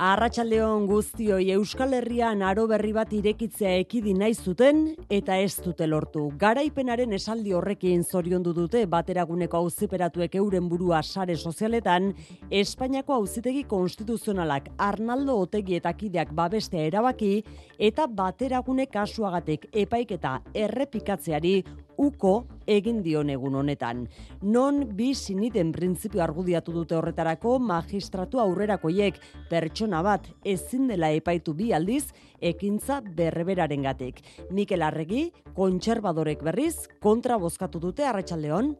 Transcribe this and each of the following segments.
Arratsaldeon guztioi Euskal Herrian aro berri bat irekitzea ekidi nahi zuten eta ez dute lortu. Garaipenaren esaldi horrekin zoriondu dute bateraguneko auziperatuek euren burua sare sozialetan Espainiako auzitegi konstituzionalak Arnaldo Otegi eta kideak babestea erabaki eta bateragune kasuagatik epaiketa errepikatzeari uko egin dion egun honetan. Non bi siniten printzipio argudiatu dute horretarako magistratu aurrerakoiek pertsona bat ezin dela epaitu bi aldiz ekintza berreberaren gatik. Mikel Arregi, kontserbadorek berriz, kontra bozkatu dute arratsaldeon.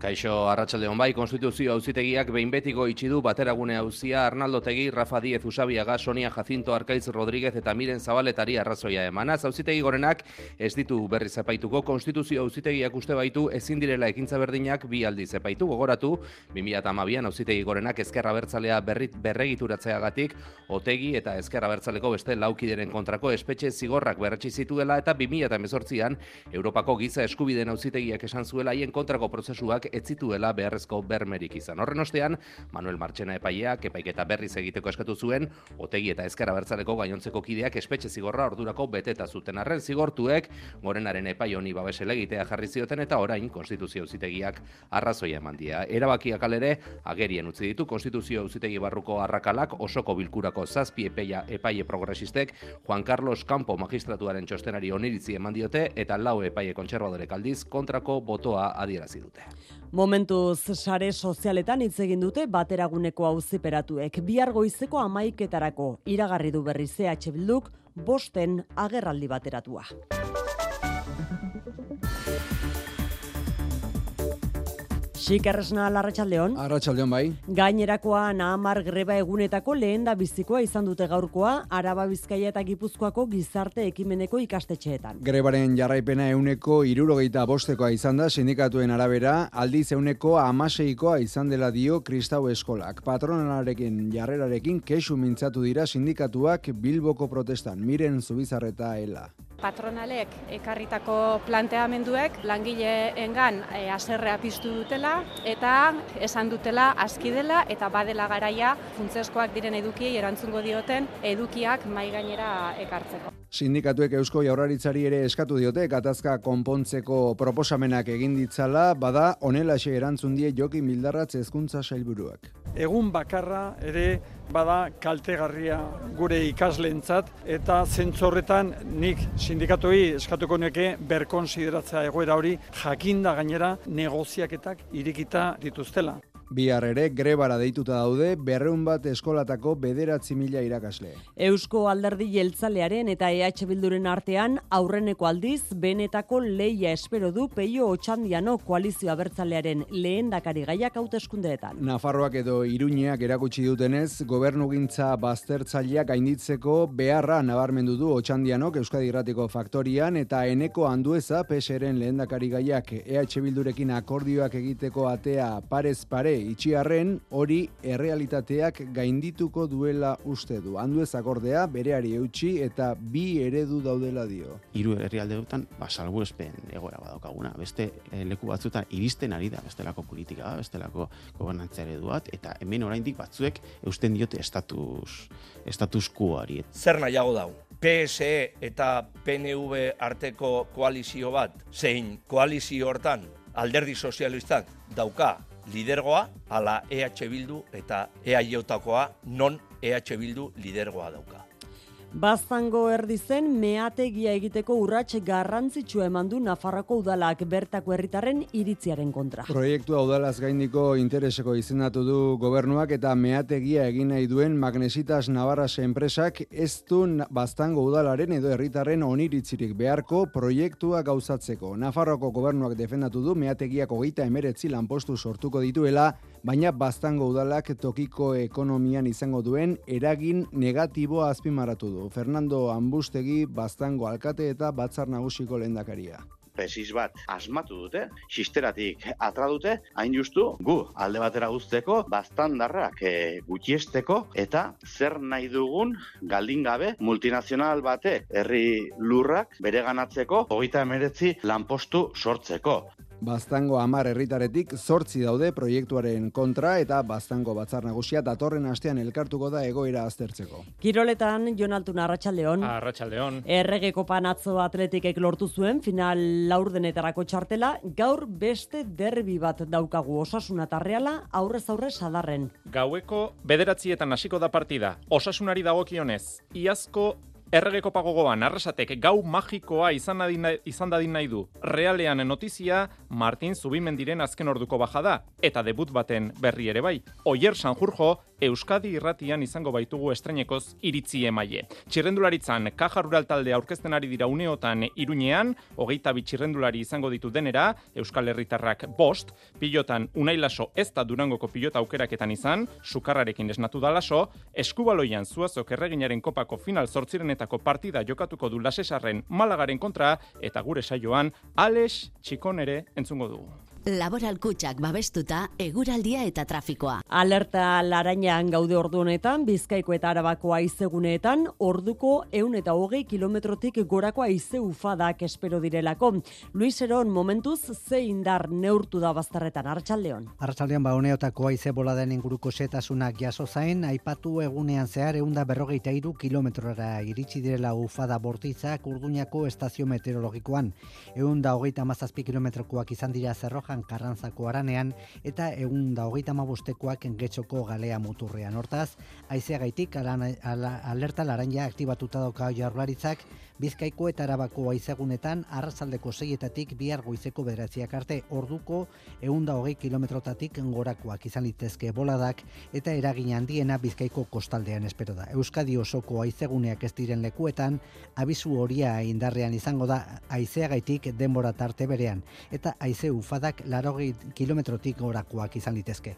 Kaixo Arratsalde bai, konstituzio auzitegiak behin betiko itxi du bateragune auzia Arnaldo Tegi, Rafa Diez Usabiaga, Sonia Jacinto Arkaiz Rodríguez eta Miren Zabaletari arrazoia emanaz. Auzitegi gorenak ez ditu berri zepaituko, konstituzio auzitegiak uste baitu ezin direla ekintza berdinak bi aldiz zepaitu. Gogoratu, 2012an auzitegi gorenak ezkerra bertzalea berrit berregituratzeagatik Otegi eta ezkerra bertzaleko beste laukideren kontrako espetxe zigorrak berretsi zituela eta 2018an Europako giza eskubideen auzitegiak esan zuela haien kontrako prozesuak ez zituela beharrezko bermerik izan. Horren ostean, Manuel Martxena epaileak epaiketa berriz egiteko eskatu zuen, otegi eta ezkara bertzaleko gainontzeko kideak espetxe zigorra ordurako beteta zuten arren zigortuek, gorenaren epai honi babesele egitea jarri zioten eta orain konstituzio auzitegiak arrazoia eman dia. Erabakiak alere, agerien utzi ditu konstituzio auzitegi barruko arrakalak osoko bilkurako zazpi epeia epaile progresistek Juan Carlos Campo magistratuaren txostenari oniritzi eman diote eta lau epaile kontserbadorek aldiz kontrako botoa adierazi dute. Momentuz sare sozialetan hitz egin dute bateraguneko auziperatuek bihar goizeko amaiketarako iragarri du berri CH Bilduk bosten agerraldi bateratua. Xikerresna larratxaldeon. Arratxaldeon bai. Gainerakoa nahamar greba egunetako lehen da bizikoa izan dute gaurkoa, Araba Bizkaia eta Gipuzkoako gizarte ekimeneko ikastetxeetan. Grebaren jarraipena euneko irurogeita bostekoa izan da sindikatuen arabera, aldiz euneko amaseikoa izan dela dio Kristau Eskolak. Patronalarekin jarrerarekin kesu mintzatu dira sindikatuak Bilboko protestan, miren zubizarreta ela patronalek ekarritako planteamenduek langileengan e, aserrea piztu dutela eta esan dutela aski dela eta badela garaia funtzeskoak diren edukiei erantzungo dioten edukiak mai gainera ekartzeko. Sindikatuek Eusko Jaurlaritzari ere eskatu diote gatazka konpontzeko proposamenak egin ditzala, bada honelaxe erantzun die Joki Mildarratz hezkuntza sailburuak. Egun bakarra ere bada kaltegarria gure ikasleentzat eta zentzorretan nik sindikatuei eskatuko neke berkonsideratzea egoera hori jakinda gainera negoziaketak irikita dituztela. Bihar ere grebara deituta daude berreun bat eskolatako bederatzi mila irakasle. Eusko alderdi jeltzalearen eta EH Bilduren artean aurreneko aldiz benetako leia espero du peio otxandiano koalizio abertzalearen lehen dakari gaiak hauteskundeetan. Nafarroak edo Iruñeak erakutsi dutenez, gobernugintza baztertzaileak gainditzeko beharra nabarmendu du otxandianok Euskadi Irratiko Faktorian eta eneko handueza PSren lehen dakari gaiak EH Bildurekin akordioak egiteko atea parez pare itxiarren hori errealitateak gaindituko duela uste du. Handu ezakordea bereari eutxi eta bi eredu daudela dio. Hiru herrialde dutan, ba, salbu espen egoera badaukaguna. Beste eh, leku batzutan iristen ari da bestelako politika, bestelako gobernantzia ereduat, eta hemen oraindik batzuek eusten diote estatus, estatus kuari. Zer nahiago dau? PSE eta PNV arteko koalizio bat, zein koalizio hortan alderdi sozialistak dauka lidergoa, ala EH Bildu eta EAJ-takoa non EH Bildu lidergoa dauka. Baztango erdi zen meategia egiteko urrats garrantzitsu eman du Nafarroko udalak bertako herritarren iritziaren kontra. Proiektua udalaz gaindiko intereseko izendatu du gobernuak eta meategia egin nahi duen Magnesitas Navarras enpresak ez du Baztango udalaren edo herritarren oniritzirik beharko proiektua gauzatzeko. Nafarroko gobernuak defendatu du meategiak hogeita emeretzi lanpostu sortuko dituela, baina Baztango udalak tokiko ekonomian izango duen eragin negatiboa azpimarratu du. Fernando Ambustegi Baztango alkate eta batzar nagusiko lehendakaria. presis bat asmatu dute, sisteratik atra dute, hain justu gu alde batera guzteko, bastandarrak e, gutxiesteko eta zer nahi dugun galdin gabe multinazional bate herri lurrak bere ganatzeko hogeita emeretzi lanpostu sortzeko. Baztango amar herritaretik zortzi daude proiektuaren kontra eta Baztango batzar nagusia datorren astean elkartuko da egoera aztertzeko. Kiroletan, Jonaltun Arratxaldeon. Arratxaldeon. Erregeko panatzo atletikek lortu zuen, final laurdenetarako txartela, gaur beste derbi bat daukagu osasuna tarreala, aurrez aurre sadarren. Gaueko bederatzietan hasiko da partida, osasunari dagokionez, iazko Erregeko pagogoan, arrasatek gau magikoa izan, adina, izan dadin nahi du. Realean notizia, Martin Zubimendiren azken orduko bajada, eta debut baten berri ere bai. Oier Sanjurjo, Euskadi irratian izango baitugu estrenekoz iritzi emaie. Txirrendularitzan, kaja rural talde aurkezten ari dira uneotan iruñean, hogeita bitxirrendulari izango ditu denera, Euskal Herritarrak bost, pilotan unailaso ez da durangoko pilota aukeraketan izan, sukarrarekin esnatu da laso, eskubaloian zuazok erreginaren kopako final zortzirenetako partida jokatuko du lasesarren malagaren kontra, eta gure saioan, Alex Txikonere entzungo dugu. Laboral kutsak babestuta, eguraldia eta trafikoa. Alerta larainan gaude ordu honetan, bizkaiko eta arabako aizeguneetan, orduko eun eta hogei kilometrotik gorako aize ufadak espero direlako. Luis Eron, momentuz, ze indar neurtu da bazterretan, Arratxaldeon. Arratxaldeon, ba, honeotako aize boladen inguruko setasunak jaso zain, aipatu egunean zehar eunda berrogeita iru kilometrora iritsi direla ufada bortitzak urduñako estazio meteorologikoan. Eunda hogeita mazazpi kilometrokoak izan dira zerroja Zarauzan Karrantzako aranean eta egun da hogeita mabostekoak engetxoko galea muturrean. Hortaz, aizeagaitik alerta laranja aktibatuta dauka jarlaritzak Bizkaiko eta Arabako aizegunetan arrazaldeko seietatik bihar goizeko bederatziak arte orduko eunda hogei kilometrotatik gorakoak izan litezke boladak eta eragin handiena Bizkaiko kostaldean espero da. Euskadi osoko aizeguneak ez diren lekuetan abizu horia indarrean izango da aizeagaitik denbora tarte berean eta aize ufadak larogei kilometrotik gorakoak izan litezke.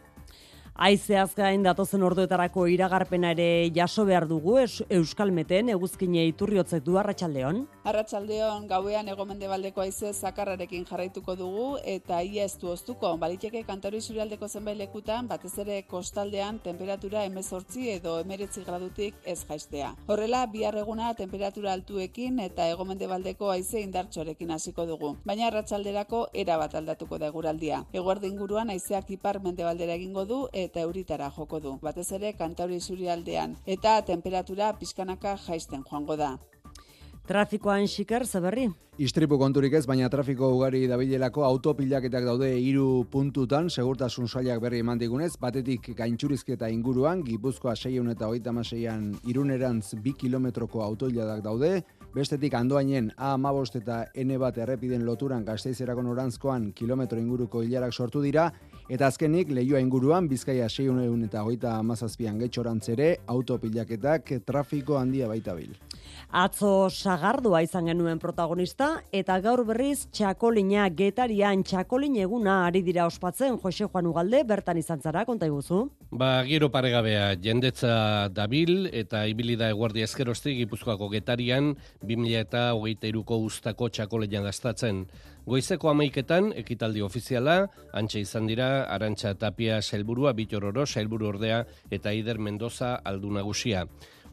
Aizeaz gain datozen orduetarako iragarpena ere jaso behar dugu Euskal Meten eguzkine iturriotzek du Arratsaldeon. Arratsaldeon gauean egomendebaldeko aize zakarrarekin jarraituko dugu eta ia ez du oztuko. Baliteke kantauri surialdeko zenbait lekutan batez ere kostaldean temperatura 18 edo 19 gradutik ez jaistea. Horrela bihar eguna temperatura altuekin eta egomendebaldeko aize indartxorekin hasiko dugu. Baina arratsalderako era bat aldatuko da eguraldia. Eguerdi inguruan aizeak ipar mendebaldera egingo du eta euritara joko du. Batez ere kantauri aldean eta temperatura pizkanaka jaisten joango da. Trafikoan xiker, zaberri? Istripu konturik ez, baina trafiko ugari dabilelako autopilaketak daude hiru puntutan, segurtasun sailak berri eman digunez, batetik gaintxurizketa inguruan, Gipuzkoa 6 eta 36an irunerantz bi kilometroko autoiladak daude, bestetik andoainen A amabost eta N bat errepiden loturan gazteizerako norantzkoan kilometro inguruko hilarak sortu dira, Eta azkenik, lehioa inguruan, Bizkaia 6 eta hogeita amazazpian getxorantzere, autopilaketak trafiko handia baita bil. Atzo sagardua izan genuen protagonista, eta gaur berriz txakolina getarian txakolin eguna ari dira ospatzen, Jose Juan Ugalde, bertan izan zara, konta iguzu? Ba, giro paregabea, jendetza dabil eta ibilida eguardi ezkerostik Gipuzkoako getarian, 2000 eta hogeita iruko ustako txakolina gaztatzen. Goizeko amaiketan, ekitaldi ofiziala, antxe izan dira, Arantxa Tapia Sailburua, Bitororo, Sailburu Ordea eta Ider Mendoza aldu nagusia.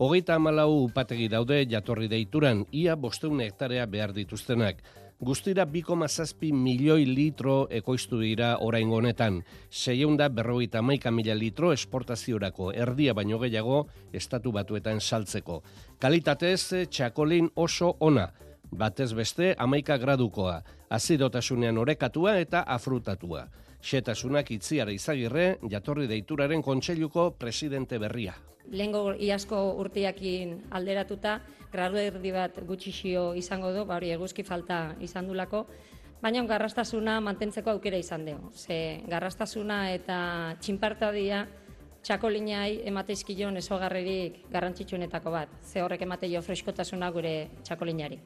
Hogeita amalau upategi daude jatorri deituran, ia bosteun hektarea behar dituztenak. Guztira 2,6 milioi litro ekoiztu dira orain honetan. Seieunda berrogeita maika mila litro esportaziorako erdia baino gehiago estatu batuetan saltzeko. Kalitatez, txakolin oso ona batez beste amaika gradukoa, azidotasunean orekatua eta afrutatua. Xetasunak itziara izagirre, jatorri deituraren kontseiluko presidente berria. Lengo iasko urtiakin alderatuta, gradu erdi bat gutxixio izango du, ba hori eguzki falta izan dulako, baina garrastasuna mantentzeko aukera izan dugu. Ze garrastasuna eta txinpartadia txakolinai emateizkion esogarrerik garrantzitsuenetako bat. Ze horrek emateio freskotasuna gure txakolinari.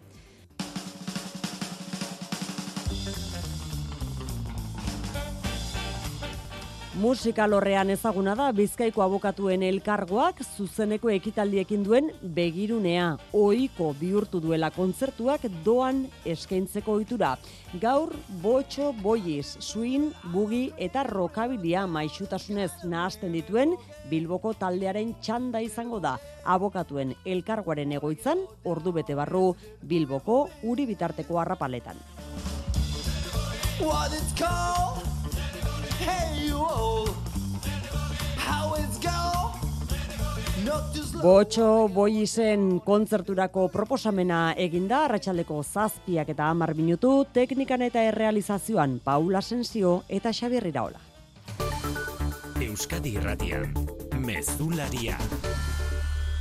Musikalorrean ezaguna da Bizkaiko abokatuen elkargoak zuzeneko ekitaldiekin duen begirunea. Ohiko bihurtu duela kontzertuak doan eskaintzeko ohitura. Gaur botxo, boiz, swing, bugi eta rokabilia maixutasunez nahasten dituen Bilboko taldearen txanda izango da. Abokatuen elkargoaren egoitzan, ordu bete barru Bilboko uri bitarteko harrapaletan. What it's called Botxo boizen kontzerturako proposamena eginda, arratsaldeko zazpiak eta hamar minutu, teknikan eta errealizazioan Paula Sensio eta Xabier Iraola. Euskadi Irratian, Mezularia.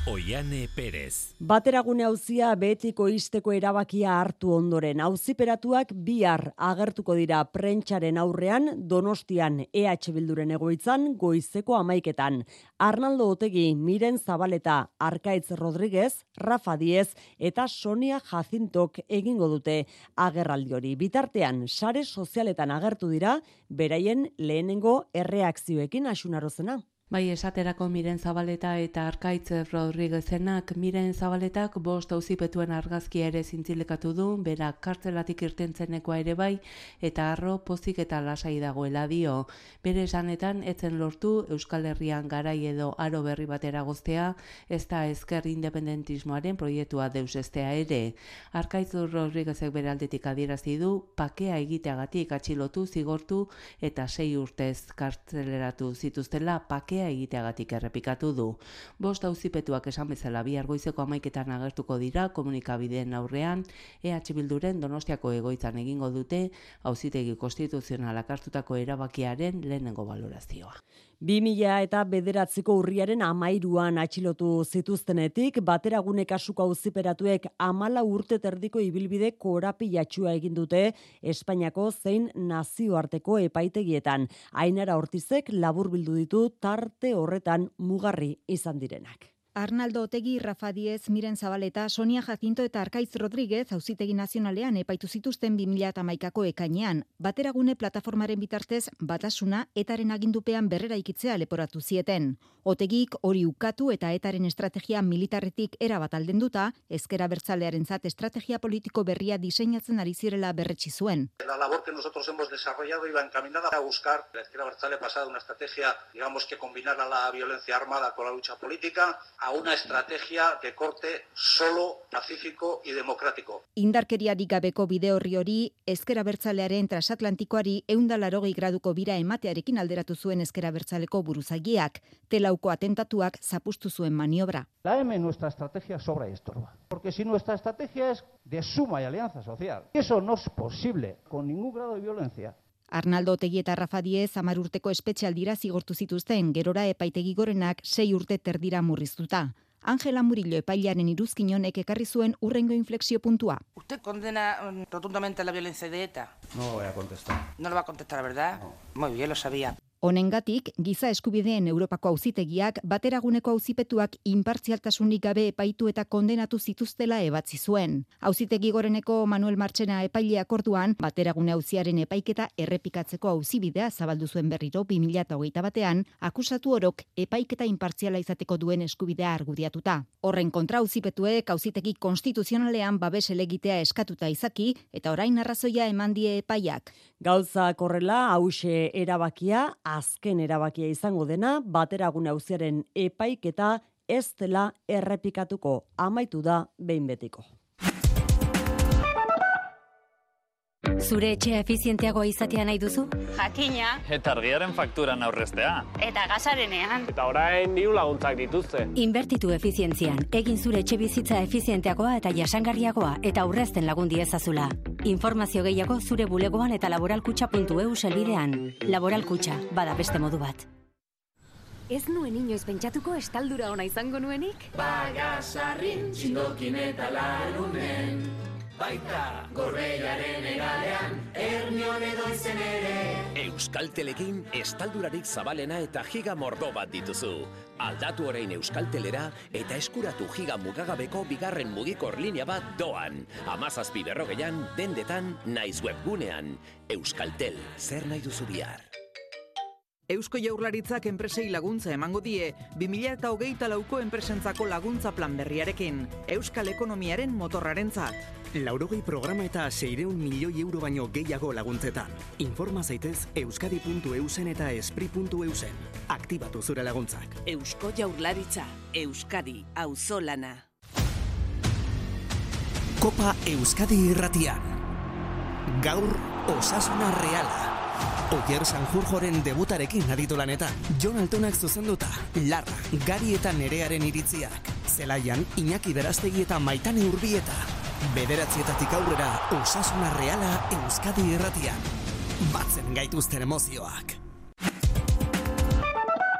Oiane Perez. Bateragune hauzia betiko isteko erabakia hartu ondoren. Auziperatuak bihar agertuko dira prentxaren aurrean Donostian EH Bilduren egoitzan goizeko amaiketan. Arnaldo Otegi, Miren Zabaleta, Arkaitz Rodríguez, Rafa Diez eta Sonia Jacintok egingo dute agerraldi hori. Bitartean, sare sozialetan agertu dira, beraien lehenengo erreakzioekin asunarozena. Bai, esaterako Miren Zabaleta eta Arkaitz Rodriguezenak Miren Zabaletak bost auzipetuen argazkia ere zintzilekatu du, bera kartzelatik irtentzenekoa ere bai, eta arro pozik eta lasai dagoela dio. Bere esanetan, etzen lortu Euskal Herrian garai edo aro berri batera goztea, ez da ezker independentismoaren proiektua deusestea ere. Arkaitz Rodriguezek bere aldetik adierazi du, pakea egiteagatik atxilotu, zigortu eta sei urtez kartzeleratu zituztela pakea bakea egiteagatik errepikatu du. Bost auzipetuak esan bezala bihar goizeko amaiketan agertuko dira komunikabideen aurrean, EH Bilduren Donostiako egoitzan egingo dute auzitegi konstituzionalak hartutako erabakiaren lehenengo valorazioa. 2000 eta bederatziko urriaren amairuan atxilotu zituztenetik, bateragune kasuko auziperatuek amala urte terdiko ibilbide korapilatxua egin dute Espainiako zein nazioarteko epaitegietan. Ainara Ortizek labur bildu ditu tarte horretan mugarri izan direnak. Arnaldo Otegi, Rafa Diez, Miren Zabaleta, Sonia Jacinto eta Arkaiz Rodríguez auzitegi nazionalean epaitu zituzten 2008ko ekainean. Bateragune plataformaren bitartez batasuna etaren agindupean berrera ikitzea leporatu zieten. Otegik hori ukatu eta etaren estrategia militarretik era bat aldenduta, ezkera bertzalearen zat estrategia politiko berria diseinatzen ari zirela berretsi zuen. La labor que nosotros hemos desarrollado iba encaminada a buscar la izquierda bertzale pasada una estrategia, digamos que combinara la violencia armada con la lucha política, a una estrategia de corte solo pacífico y democrático. Indarkeriarik gabeko bide horri hori, ezkera bertzalearen transatlantikoari eundalarogei graduko bira ematearekin alderatu zuen ezkera bertzaleko buruzagiak, telauko atentatuak zapustu zuen maniobra. La M nuestra estrategia sobra y estorba. Porque si nuestra estrategia es de suma y alianza social, eso no es posible con ningún grado de violencia, Arnaldo Otegi eta Rafa Diez amar urteko espezialdira zigortu zituzten, gerora epaitegi gorenak sei urte terdira murriztuta. Angela Murillo epailearen iruzkin honek ekarri zuen urrengo inflexio puntua. ¿Usted condena mm, rotundamente la violencia de ETA? No voy a contestar. No lo va a contestar, ¿verdad? No. Muy bien, lo sabía. Honengatik, giza eskubideen Europako auzitegiak bateraguneko auzipetuak inpartzialtasunik gabe epaitu eta kondenatu zituztela ebatzi zuen. Auzitegi goreneko Manuel Martxena epaileak orduan, bateragune auziaren epaiketa errepikatzeko auzibidea zabaldu zuen berriro 2008 batean, akusatu orok epaiketa inpartziala izateko duen eskubidea argudiatuta. Horren kontra auzipetuek auzitegi konstituzionalean babes elegitea eskatuta izaki eta orain arrazoia eman die epaiak. Gauza korrela, hause erabakia, azken erabakia izango dena, bateragune auziaren epaiketa ez dela errepikatuko amaitu da behin betiko. Zure etxea efizienteagoa izatea nahi duzu? Jakina. Eta argiaren fakturan aurreztea. Eta gasarenean. Eta orain diru laguntzak dituzte. Inbertitu efizientzian. Egin zure etxe bizitza efizienteagoa eta jasangarriagoa eta aurrezten lagundi ezazula. Informazio gehiago zure bulegoan eta laboralkutxa.eu selbidean. Laboralkutxa, bada beste modu bat. Ez nuen inoiz pentsatuko estaldura ona izango nuenik? Bagasarrin txindokin eta larunen Baita gorreiaren egalean Ernion edo izen ere Euskaltelekin estaldurarik zabalena eta giga mordo bat dituzu. Aldatu orain Euskaltelera eta eskuratu giga mugagabeko bigarren mugikor linea bat doan. Amazazpi berrogeian, dendetan, naiz webgunean. Euskaltel, zer nahi duzu bihar? Eusko Jaurlaritzak enpresei laguntza emango die, 2000 eta hogeita lauko enpresentzako laguntza plan berriarekin, Euskal Ekonomiaren motorrarentzat. Laurogei programa eta seireun milioi euro baino gehiago laguntzetan. Informa zaitez euskadi.eusen eta espri.eusen. Aktibatu zure laguntzak. Eusko Jaurlaritza, Euskadi, auzolana. Kopa Euskadi irratian. Gaur Osasuna Reala. Oier Sanjurjoren debutarekin aditu lanetan. Jon Altonak zuzenduta, Larra, Gari eta Nerearen iritziak. Zelaian, Iñaki Berastegi eta Maitane Urbieta. Bederatzietatik aurrera, Osasuna Reala Euskadi irratian. Batzen gaituzten emozioak.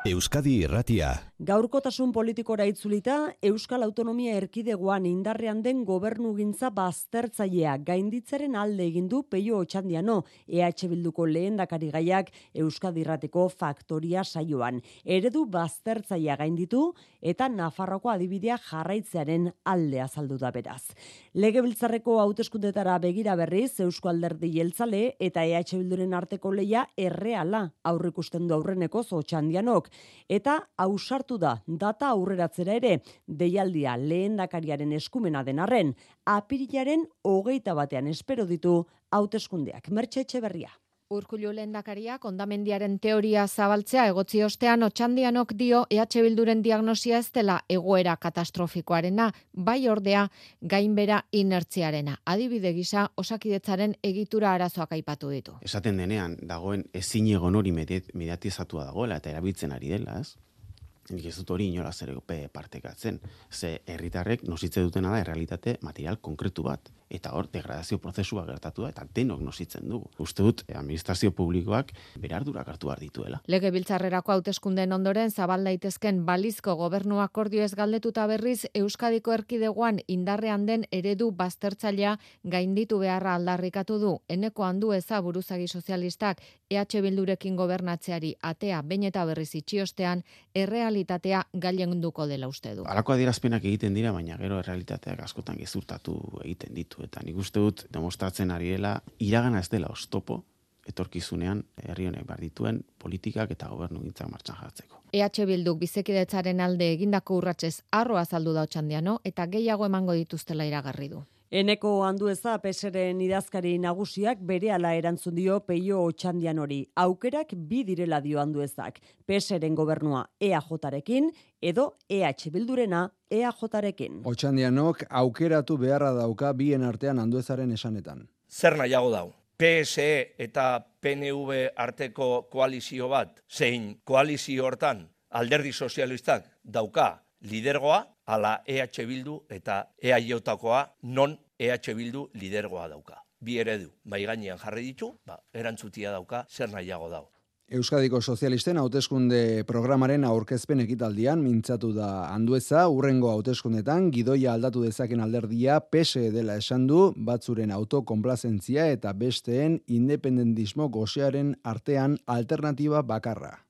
Euskadi Irratia. Gaurkotasun politikora itzulita, Euskal Autonomia Erkidegoan indarrean den gobernugintza baztertzailea gainditzaren alde egin du Peio Otxandiano, EH Bilduko lehendakari gaiak Euskadi Irrateko faktoria saioan. Eredu baztertzailea gainditu eta Nafarroko adibidea jarraitzearen alde azaldu da beraz. Legebiltzarreko hauteskundetara begira berriz Eusko Alderdi Jeltzale eta EH Bilduren arteko leia erreala aurrikusten du aurreneko Otxandianok eta ausartu da data aurreratzera ere deialdia lehendakariaren eskumena den arren apirilaren hogeita batean espero ditu hauteskundeak mertxe etxeberria. Urkullu lehendakariak ondamendiaren teoria zabaltzea egotzi ostean otxandianok dio EH Bilduren diagnosia ez dela egoera katastrofikoarena, bai ordea gainbera inertziarena. Adibide gisa osakidetzaren egitura arazoak aipatu ditu. esaten denean dagoen ezin egon hori medi- mediatizatua dagoela eta erabiltzen ari dela, ez? Nik ez dut hori inolaz ere pe partekatzen. Ze herritarrek nositze dutena da errealitate material konkretu bat. Eta hor, degradazio prozesua gertatu da, eta denok nositzen dugu. Uste dut, administrazio publikoak bere ardurak hartu behar dituela. Legebiltzarrerako hauteskundeen ondoren zabal daitezken balizko gobernu akordio ez galdetuta berriz Euskadiko erkidegoan indarrean den eredu baztertzailea gainditu beharra aldarrikatu du. Eneko handu eza buruzagi sozialistak EH Bildurekin gobernatzeari atea behin eta berriz itxiostean errealitatea gailenduko dela uste du. Halako adierazpenak egiten dira, baina gero errealitateak askotan gezurtatu egiten ditu. Eta nik uste dut demostratzen ari dela, iragana ez dela ostopo, etorkizunean herri honek behar dituen politikak eta gobernu gintzak martxan jartzeko. EH Bilduk bizekidetzaren alde egindako urratsez arro azaldu da otxandiano eta gehiago emango dituztela iragarri du. Eneko handueza peseren idazkari nagusiak berehala erantzun dio peio otxandian hori. Aukerak bi direla dio handuezak. Peseren gobernua EAJarekin edo EH Bildurena EAJarekin. Otxandianok aukeratu beharra dauka bien artean handuezaren esanetan. Zer nahiago dau? PSE eta PNV arteko koalizio bat, zein koalizio hortan alderdi sozialistak dauka lidergoa, ala EH Bildu eta EAJ-takoa non EH Bildu lidergoa dauka. Bi eredu, bai gainean jarri ditu, ba, erantzutia dauka, zer nahiago dau. Euskadiko Sozialisten hauteskunde programaren aurkezpen ekitaldian mintzatu da handueza, urrengo hauteskundetan gidoia aldatu dezaken alderdia PSE dela esan du, batzuren autokonplazentzia eta besteen independentismo goxearen artean alternatiba bakarra.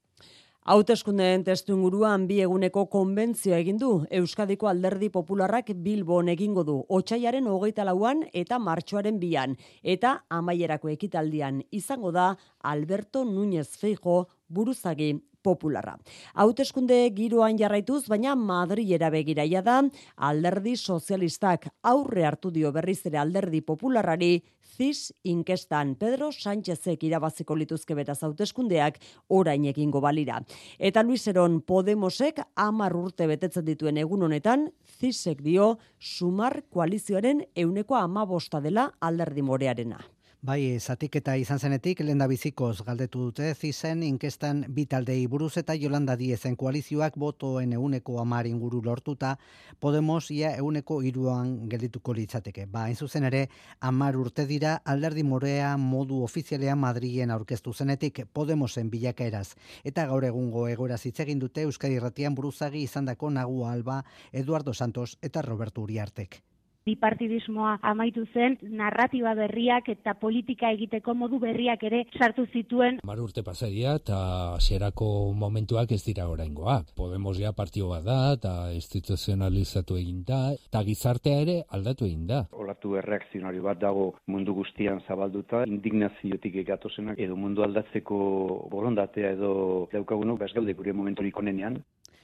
Hauteskundeen testu inguruan bi eguneko konbentzioa egin du. Euskadiko Alderdi Popularrak Bilbon egingo du hogeita lauan eta martxoaren bian. Eta amaierako ekitaldian izango da Alberto Núñez Feijo buruzagi popularra. Hauteskunde giroan jarraituz, baina Madrilera begiraia da, alderdi sozialistak aurre hartu dio berriz ere alderdi popularrari, zis inkestan Pedro Sánchezek irabaziko lituzke beraz hauteskundeak orain egingo balira. Eta Luiseron Podemosek amar urte betetzen dituen egun honetan, zisek dio sumar koalizioaren euneko amabosta dela alderdi morearena. Bai, zatiketa izan zenetik lenda bizikoz galdetu dute zizen inkestan bi taldei buruz eta Jolanda Diezen koalizioak botoen euneko amar inguru lortuta Podemos ia euneko iruan geldituko litzateke. Ba, hain zuzen ere, amar urte dira alderdi morea modu ofizialean Madrilen aurkeztu zenetik Podemosen bilakaeraz. Eta gaur egungo egoera hitz egin dute Euskadi Irratian buruzagi izandako Nagu Alba, Eduardo Santos eta Roberto Uriartek. Bipartidismoa amaitu zen, narratiba berriak eta politika egiteko modu berriak ere sartu zituen. Mar urte pasaria eta xerako momentuak ez dira oraingoak. Podemos ja partio bat da, eta instituzionalizatu egin da, eta gizartea ere aldatu egin da. Olatu erreakzionari bat dago mundu guztian zabalduta, indignaziotik egatozenak edo mundu aldatzeko borondatea edo daukagunok, bez gaude gure momenturik onenean.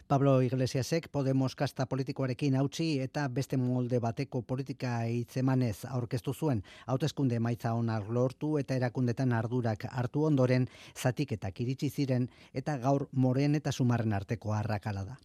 Pablo Iglesiasek Podemos kasta politikoarekin hautsi eta beste molde bateko politika hitzemanez aurkeztu zuen hauteskunde emaitza onak lortu eta erakundetan ardurak hartu ondoren zatiketak iritsi ziren eta gaur moren eta sumarren arteko arrakala da.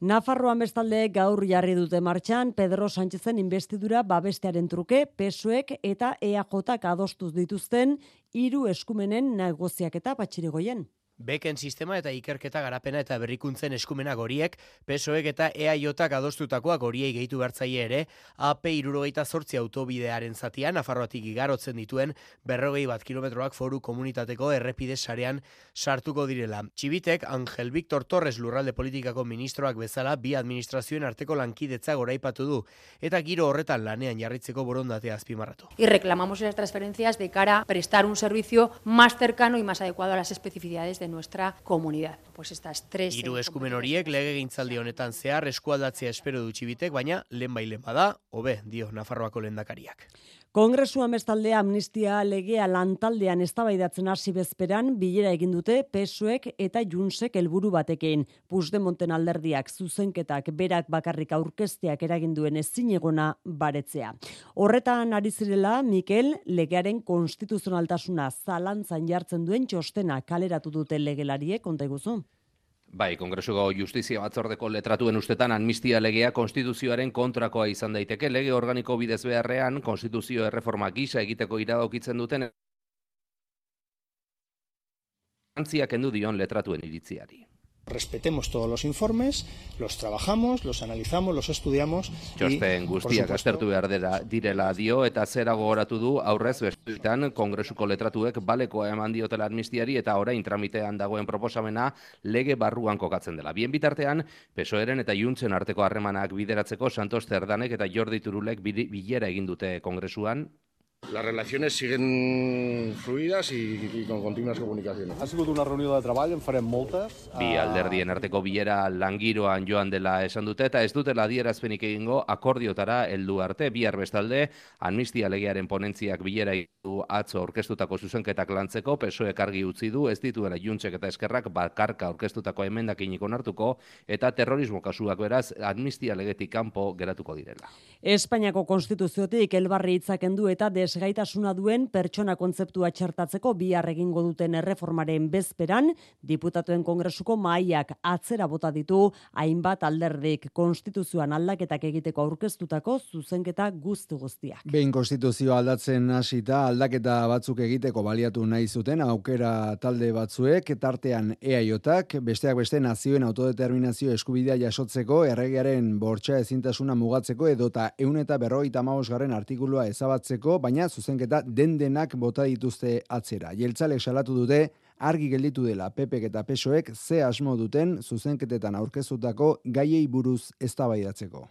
Nafarroan bestalde gaur jarri dute martxan Pedro Sánchezen investidura babestearen truke pesoek eta EAJak adostuz dituzten hiru eskumenen negoziaketa patxirigoien. Beken sistema eta ikerketa garapena eta berrikuntzen eskumena goriek, PSOek eta EAJak adostutakoak goriei gehitu bertzaile ere, AP irurogeita zortzi autobidearen zatian, Nafarroatik igarotzen dituen, berrogei bat kilometroak foru komunitateko errepide sarean sartuko direla. Txibitek, Angel Victor Torres lurralde politikako ministroak bezala, bi administrazioen arteko lankidetza goraipatu du, eta giro horretan lanean jarritzeko borondatea azpimarratu. Y reclamamos esas transferencias de cara a prestar un servicio más cercano y más adecuado a las especificidades de nuestra comunidad. Pues estas tres... Hiru eskumen horiek lege gintzaldi honetan zehar eskualdatzea espero du txibitek, baina lehen bai lehen bada, hobe, dio Nafarroako lehendakariak. Kongresuan bestaldea amnistia legea lantaldean eztabaidatzen hasi bezperan bilera egin dute PSOek eta Junsek helburu batekin. Puigdemonten alderdiak zuzenketak berak bakarrik aurkezteak eragin duen ezinegona baretzea. Horretan ari zirela Mikel legearen konstituzionaltasuna zalantzan jartzen duen txostena kaleratu dute legelariek konta iguzu. Bai, Kongresuko Justizia Batzordeko letratuen ustetan amnistia legea konstituzioaren kontrakoa izan daiteke lege organiko bidez beharrean konstituzio erreforma gisa egiteko iradokitzen duten Antziak kendu dion letratuen iritziari. Respetemos todos los informes, los trabajamos, los analizamos, los estudiamos. Txosten guztiak aztertu behar dira, direla dio eta zera gogoratu du aurrez bestetan kongresuko letratuek balekoa eman diotela amnistiari eta orain tramitean dagoen proposamena lege barruan kokatzen dela. Bien bitartean, pesoeren eta juntzen arteko harremanak bideratzeko Santos Zerdanek eta Jordi Turulek bilera egin dute kongresuan Las relaciones siguen fluidas y, y con continuas comunicaciones. Ha sigut una reunió de treball, en farem moltes. Bi alderdien arteko bilera langiroan joan dela esan dute eta ez dutela adierazpenik egingo akordiotara heldu arte bihar bestalde amnistia legearen ponentziak bilera du atzo orkestutako zuzenketak lantzeko PSOE argi utzi du ez dituela juntzek eta eskerrak bakarka orkestutako emendakinik onartuko eta terrorismo kasuak beraz amnistia legetik kanpo geratuko direla. Espainiako konstituziotik elbarri hitzaken du eta desgaitasuna duen pertsona kontzeptua txertatzeko bihar egingo duten erreformaren bezperan, diputatuen kongresuko mahaiak atzera bota ditu hainbat alderdik konstituzioan aldaketak egiteko aurkeztutako zuzenketa guzti guztiak. Behin konstituzioa aldatzen hasita aldaketa batzuk egiteko baliatu nahi zuten aukera talde batzuek tartean EAJak besteak beste nazioen autodeterminazio eskubidea jasotzeko erregearen bortxa ezintasuna mugatzeko edota eun eta berrogeita garren artikulua ezabatzeko, baina zuzenketa den denak bota dituzte atzera. Jeltzalek salatu dute, argi gelditu dela Pepek eta Pesoek ze asmo duten zuzenketetan aurkezutako gaiei buruz eztabaidatzeko.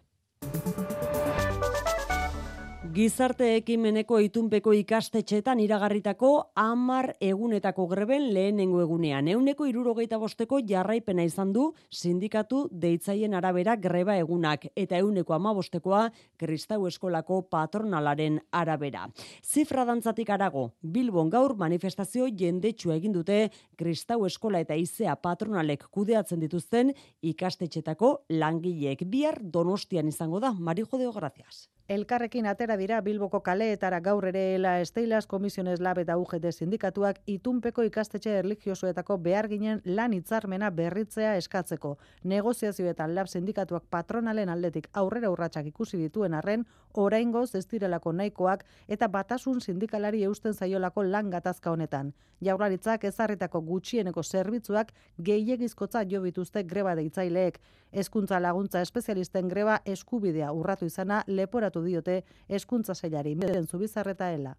Gizarte ekimeneko itunpeko ikastetxeetan iragarritako amar egunetako greben lehenengo egunean. Euneko irurogeita bosteko jarraipena izan du sindikatu deitzaien arabera greba egunak eta euneko amabostekoa kristau eskolako patronalaren arabera. Zifra dantzatik arago, Bilbon gaur manifestazio jendetsu egin dute kristau eskola eta izea patronalek kudeatzen dituzten ikastetxetako langileek bihar donostian izango da. Marijo deo, gracias. Elkarrekin atera dira Bilboko kaleetara gaur ere ela Esteilaz Komisiones Lab eta UGT sindikatuak itunpeko ikastetxe erlijiosoetako behar ginen lan hitzarmena berritzea eskatzeko. Negoziazioetan lab sindikatuak patronalen aldetik aurrera urratsak ikusi dituen arren, oraingoz ez direlako nahikoak eta batasun sindikalari eusten zaiolako lan gatazka honetan. Jaurlaritzak ezarritako gutxieneko zerbitzuak gehiegizkotza jo bituzte greba deitzaileek. Hezkuntza laguntza espezialisten greba eskubidea urratu izana leporatu diote hezkuntza sailari. Meden zubizarreta ela.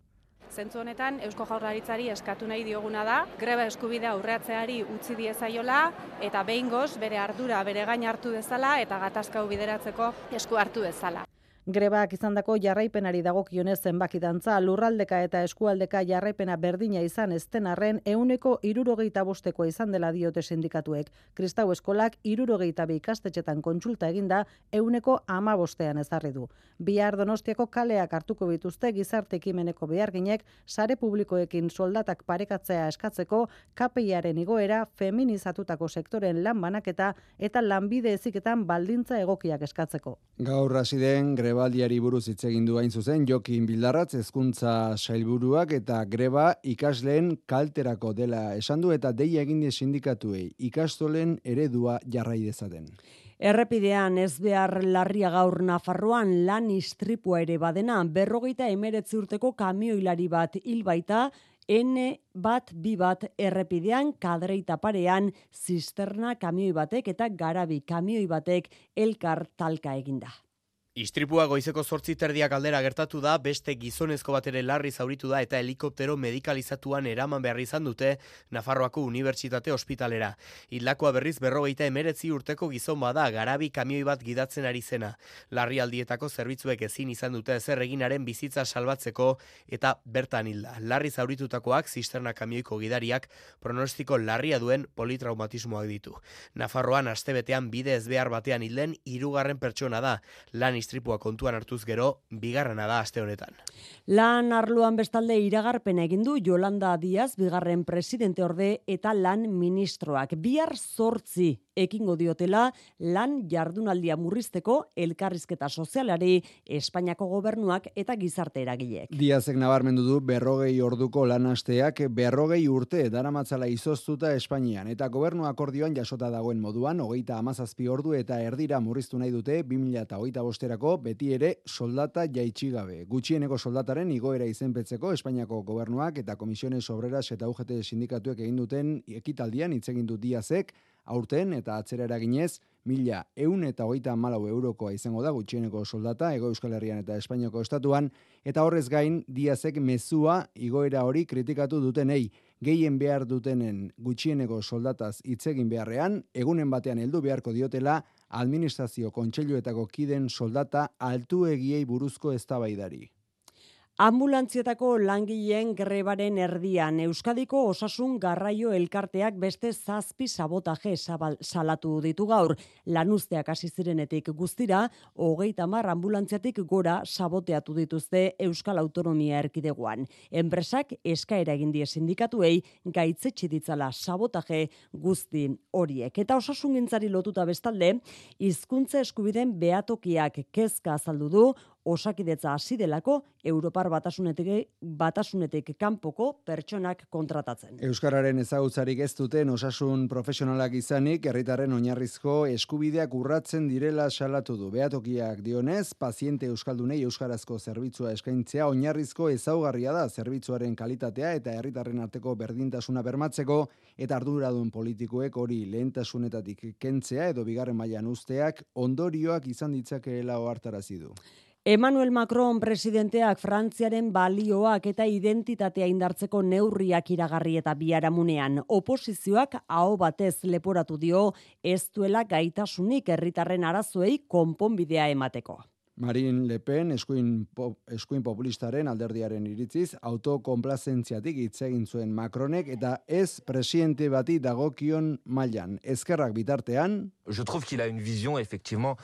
Zentzu honetan, Eusko Jaurlaritzari eskatu nahi dioguna da, greba eskubidea aurreatzeari utzi diezaiola eta behingoz bere ardura bere gain hartu dezala eta gatazkau bideratzeko esku hartu dezala. Grebak izandako jarraipenari dagokionez zenbaki dantza, lurraldeka eta eskualdeka jarraipena berdina izan ezten arren, euneko irurogeita bosteko izan dela diote sindikatuek. Kristau eskolak irurogeita bi ikastetxetan kontsulta eginda, euneko ama bostean ezarri du. Bihar donostiako kaleak hartuko bituzte gizarte ekimeneko beharginek, sare publikoekin soldatak parekatzea eskatzeko, KPIaren igoera, feminizatutako sektoren lan banaketa eta lanbide eziketan baldintza egokiak eskatzeko. Gaur hasi den grebaldiari buruz hitz egin du hain zuzen Jokin Bildarratz hezkuntza sailburuak eta greba ikasleen kalterako dela esan du eta deia egin die sindikatuei ikastolen eredua jarrai dezaten. Errepidean ez behar larria gaur Nafarroan lan istripua ere badena, berrogeita emeretzi urteko kamioilari bat hil baita, N bat, bi bat errepidean, kadreita parean, zisterna kamioi batek eta garabi kamioi batek elkar talka eginda. Istripua goizeko sortzi terdiak aldera gertatu da, beste gizonezko bat ere larri zauritu da eta helikoptero medikalizatuan eraman behar izan dute Nafarroako Unibertsitate Hospitalera. Idlakoa berriz berrogeita emeretzi urteko gizon bada, garabi kamioi bat gidatzen ari zena. Larri aldietako zerbitzuek ezin izan dute ezer eginaren bizitza salbatzeko eta bertan hilda. Larri zauritutakoak zisterna kamioiko gidariak pronostiko larria duen politraumatismoak ditu. Nafarroan astebetean bide ezbehar batean hilden hirugarren pertsona da. Lan istripua kontuan hartuz gero, bigarrena da aste honetan. Lan arloan bestalde iragarpen egin du Yolanda Diaz, bigarren presidente orde eta lan ministroak. Bihar zortzi ekingo diotela lan jardunaldia murrizteko elkarrizketa sozialari Espainiako gobernuak eta gizarte eragileek. Diazek nabarmendu du berrogei orduko lanasteak berrogei urte daramatzala izoztuta Espainian eta gobernu akordioan jasota dagoen moduan hogeita amazazpi ordu eta erdira murriztu nahi dute 2008 bosterako beti ere soldata jaitsi gabe. Gutxieneko soldataren igoera izenpetzeko Espainiako gobernuak eta komisiones obreras eta UGT sindikatuek egin duten ekitaldian hitz egin du Diazek aurten eta atzera eraginez, mila eun eta hogeita malau eurokoa izango da gutxieneko soldata, ego euskal herrian eta espainiako estatuan, eta horrez gain, diazek mezua igoera hori kritikatu dutenei, gehien behar dutenen gutxieneko soldataz itzegin beharrean, egunen batean heldu beharko diotela, administrazio kontseiluetako kiden soldata altu egiei buruzko eztabaidari. Ambulantzietako langileen grebaren erdian Euskadiko osasun garraio elkarteak beste zazpi sabotaje salatu ditu gaur. Lanuzteak hasi zirenetik guztira, hogeita mar ambulantziatik gora saboteatu dituzte Euskal Autonomia erkideguan. Enpresak eskaera egin die sindikatuei gaitzetsi ditzala sabotaje guzti horiek. Eta osasun lotuta bestalde, hizkuntza eskubiden beatokiak kezka azaldu du, osakidetza hasi delako Europar batasunetik batasunetik kanpoko pertsonak kontratatzen. Euskararen ezagutzarik ez duten osasun profesionalak izanik herritarren oinarrizko eskubideak urratzen direla salatu du. Beatokiak dionez, paziente euskaldunei euskarazko zerbitzua eskaintzea oinarrizko ezaugarria da zerbitzuaren kalitatea eta herritarren arteko berdintasuna bermatzeko eta arduradun politikoek hori lehentasunetatik kentzea edo bigarren mailan usteak ondorioak izan ditzakeela ohartarazi du. Emmanuel Macron presidenteak Frantziaren balioak eta identitatea indartzeko neurriak iragarri eta biaramunean. Oposizioak hau batez leporatu dio ez duela gaitasunik herritarren arazoei konponbidea emateko. Marine Le Pen eskuin, eskuin populistaren alderdiaren iritziz autokonplazentziatik hitz egin zuen Macronek eta ez presidente bati dagokion mailan. Ezkerrak bitartean, Je trouve qu'il a une vision effectivement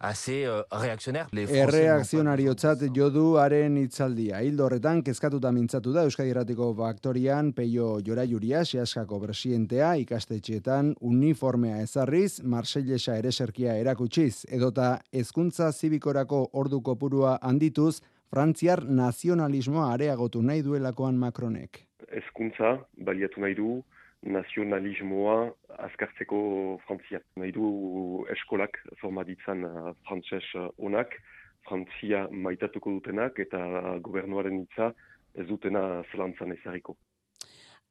assez uh, reaccionaire. Erreakzionariotzat jodu haren itzaldia. Hildo horretan, kezkatuta mintzatu da Euskadi Erratiko Baktorian Peio Jora Juria, Seaskako presidentea, ikastetxeetan uniformea ezarriz, Marseillesa ereserkia erakutsiz, edota hezkuntza zibikorako orduko purua handituz, Frantziar nazionalismoa areagotu nahi duelakoan Macronek. Hezkuntza baliatu nahi du, nazionalismoa azkartzeko Frantzia. Nahi du eskolak formaditzan uh, frantzes uh, onak, Frantzia maitatuko dutenak eta gobernuaren hitza ez dutena zelantzan ezariko.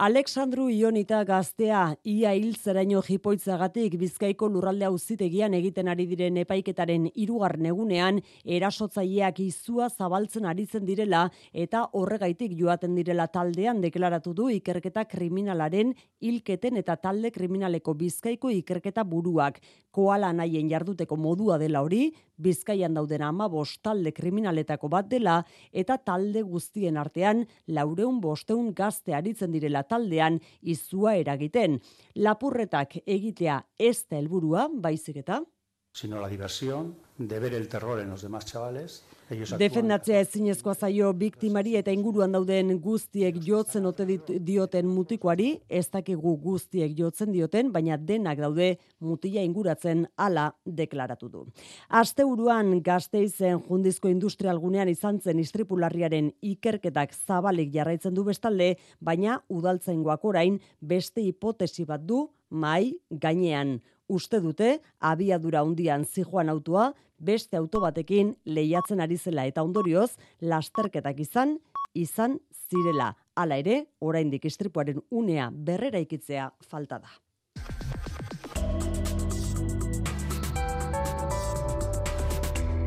Alexandru Ionita gaztea ia hiltzeraino jipoitzagatik Bizkaiko lurralde auzitegian egiten ari diren epaiketaren hirugarren egunean erasotzaileak izua zabaltzen aritzen direla eta horregaitik joaten direla taldean deklaratu du ikerketa kriminalaren hilketen eta talde kriminaleko Bizkaiko ikerketa buruak. Koala nahien jarduteko modua dela hori, Bizkaian dauden ama talde kriminaletako bat dela eta talde guztien artean laureun bosteun gazte aritzen direla taldean izua eragiten. Lapurretak egitea ez da helburua, baizik eta sino la diversión de ver el terror en los demás chavales Defendatzea ezinezkoa zaio biktimari eta inguruan dauden guztiek jotzen ote dioten mutikoari, ez dakigu guztiek jotzen dioten, baina denak daude mutila inguratzen hala deklaratu du. Aste uruan gazteizen jundizko industrialgunean izan zen istripularriaren ikerketak zabalik jarraitzen du bestalde, baina udaltzaingoak orain beste hipotesi bat du mai gainean uste dute abiadura hundian zijoan autua beste auto batekin lehiatzen ari zela eta ondorioz lasterketak izan izan zirela. Hala ere, oraindik istripuaren unea berrera ikitzea falta da.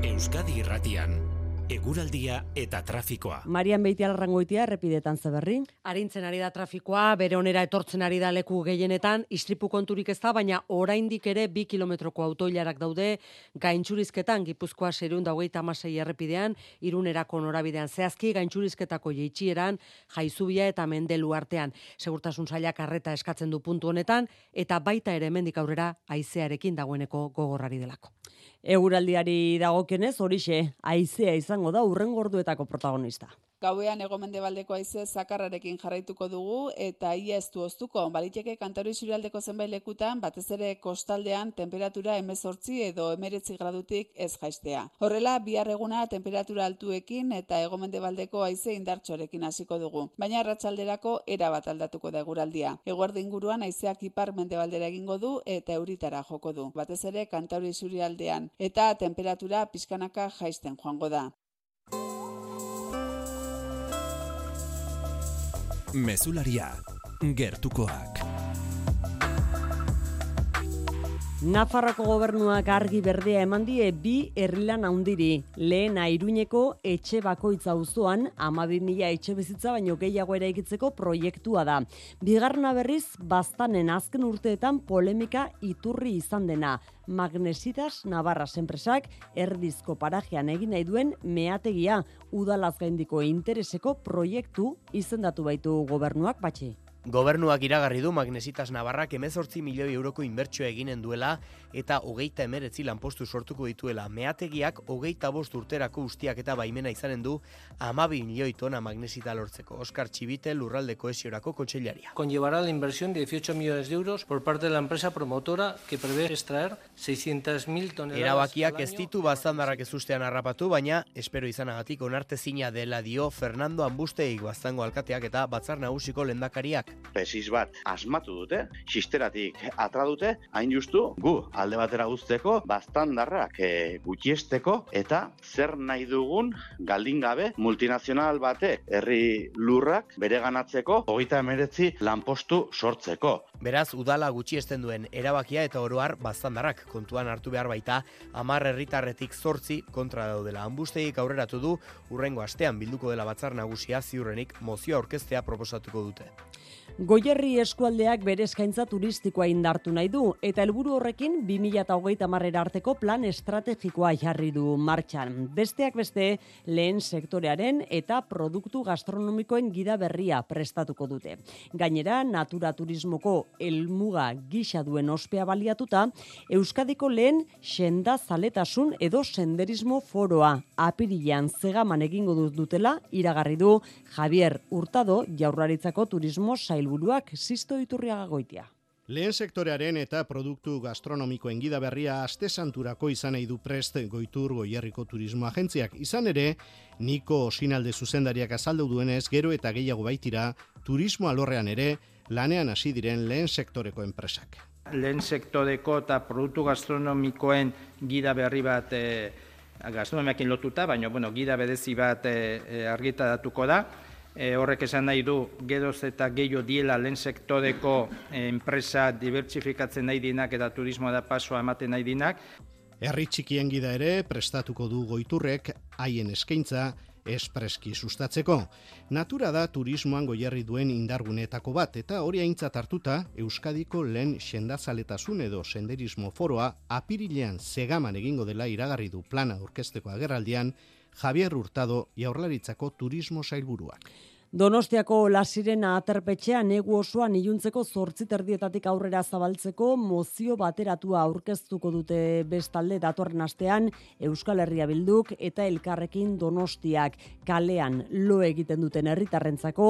Euskadi Irratian eguraldia eta trafikoa. Marian Beitial rangoitia errepidetan zeberri. Arintzen ari da trafikoa, bere onera etortzen ari da leku gehienetan, istripu konturik ez da, baina oraindik ere bi kilometroko autoilarak daude, gaintxurizketan, gipuzkoa serun hogeita amasei errepidean, irunerako norabidean zehazki, gaintxurizketako jeitxieran, jaizubia eta mendelu artean. Segurtasun zailak arreta eskatzen du puntu honetan, eta baita ere mendik aurrera aizearekin dagoeneko gogorrari delako. Eguraldiari dagokionez horixe haizea izango da urren gorduetako protagonista. Gauean egomende baldeko aize zakarrarekin jarraituko dugu eta ia ez du oztuko. Baliteke kantaru isurialdeko zenbait lekutan, batez ere kostaldean temperatura emezortzi edo emeretzi gradutik ez jaistea. Horrela, bihar eguna temperatura altuekin eta egomende baldeko aize indartxorekin hasiko dugu. Baina ratxalderako era bat aldatuko da eguraldia. Eguardi inguruan aizeak ipar mende baldera egingo du eta euritara joko du. Batez ere kantaru isurialdean eta temperatura pizkanaka jaisten joango da. Mesularia, gertukoak. Nafarrako gobernuak argi berdea eman die bi herrilan handiri. Lehen Iruñeko etxe bakoitza auzoan 12.000 etxe bizitza baino gehiago eraikitzeko proiektua da. Bigarna berriz baztanen azken urteetan polemika iturri izan dena. Magnesitas Navarra enpresak erdizko parajean egin nahi duen meategia udalaz gaindiko intereseko proiektu izendatu baitu gobernuak batxe. Gobernuak iragarri du Magnesitas Navarrak emezortzi milioi euroko inbertsioa eginen duela eta hogeita emeretzi lanpostu sortuko dituela. Meategiak hogeita bost urterako ustiak eta baimena izanen du amabi milioi tona magnesita lortzeko. Oskar Txibite lurraldeko esiorako kontsellaria. Conllevará la inversión de 18 millones de euros por parte de la empresa promotora que prevé extraer 600.000 toneladas. Erabakiak ez ditu baztandarrak ez ustean harrapatu, baina espero izanagatik onartezina dela dio Fernando Ambusteik baztango alkateak eta batzar nagusiko lendakariak pesis bat asmatu dute, xisteratik atra dute, hain justu gu alde batera guzteko, baztandarrak e, gutxiesteko, eta zer nahi dugun galdin gabe multinazional bate herri lurrak bere ganatzeko, hogeita emeretzi lanpostu sortzeko. Beraz, udala gutxiesten duen erabakia eta oroar baztandarrak kontuan hartu behar baita, amar herritarretik zortzi kontra daudela. Hanbusteik aurreratu du, urrengo astean bilduko dela batzar nagusia ziurrenik mozioa orkestea proposatuko dute. Goierri eskualdeak bere eskaintza turistikoa indartu nahi du eta helburu horrekin 2030 marrera arteko plan estrategikoa jarri du martxan. Besteak beste lehen sektorearen eta produktu gastronomikoen gida berria prestatuko dute. Gainera, natura turismoko elmuga gisa duen ospea baliatuta, Euskadiko lehen senda zaletasun edo senderismo foroa apirilean zegaman egingo dutela iragarri du Javier Hurtado jaurlaritzako turismo sailburuak sisto iturriaga goitia. Lehen sektorearen eta produktu gastronomikoen gida berria aste santurako izan nahi du prest goitur goierriko turismo agentziak. Izan ere, Niko Osinalde zuzendariak azaldu duenez gero eta gehiago baitira turismo alorrean ere lanean hasi diren lehen sektoreko enpresak. Lehen sektoreko eta produktu gastronomikoen gida berri bat e, gastronomiakin lotuta, baina bueno, gida bedezi bat e, argitaratuko da E, horrek esan nahi du, geroz eta gehiago diela lehen sektoreko enpresa dibertsifikatzen nahi dinak eta turismoa da pasoa ematen nahi dinak. Herri txikien gida ere prestatuko du goiturrek haien eskaintza espreski sustatzeko. Natura da turismoan goierri duen indargunetako bat eta hori aintzat hartuta Euskadiko lehen sendazaletasun edo senderismo foroa apirilean segaman egingo dela iragarri du plana orkesteko agerraldian Javier Hurtado jaurlaritzako turismo sailburuak. Donostiako lasirena aterpetxea negu osoan iluntzeko zortzi terdietatik aurrera zabaltzeko mozio bateratua aurkeztuko dute bestalde datorren astean Euskal Herria Bilduk eta elkarrekin Donostiak kalean lo egiten duten herritarrentzako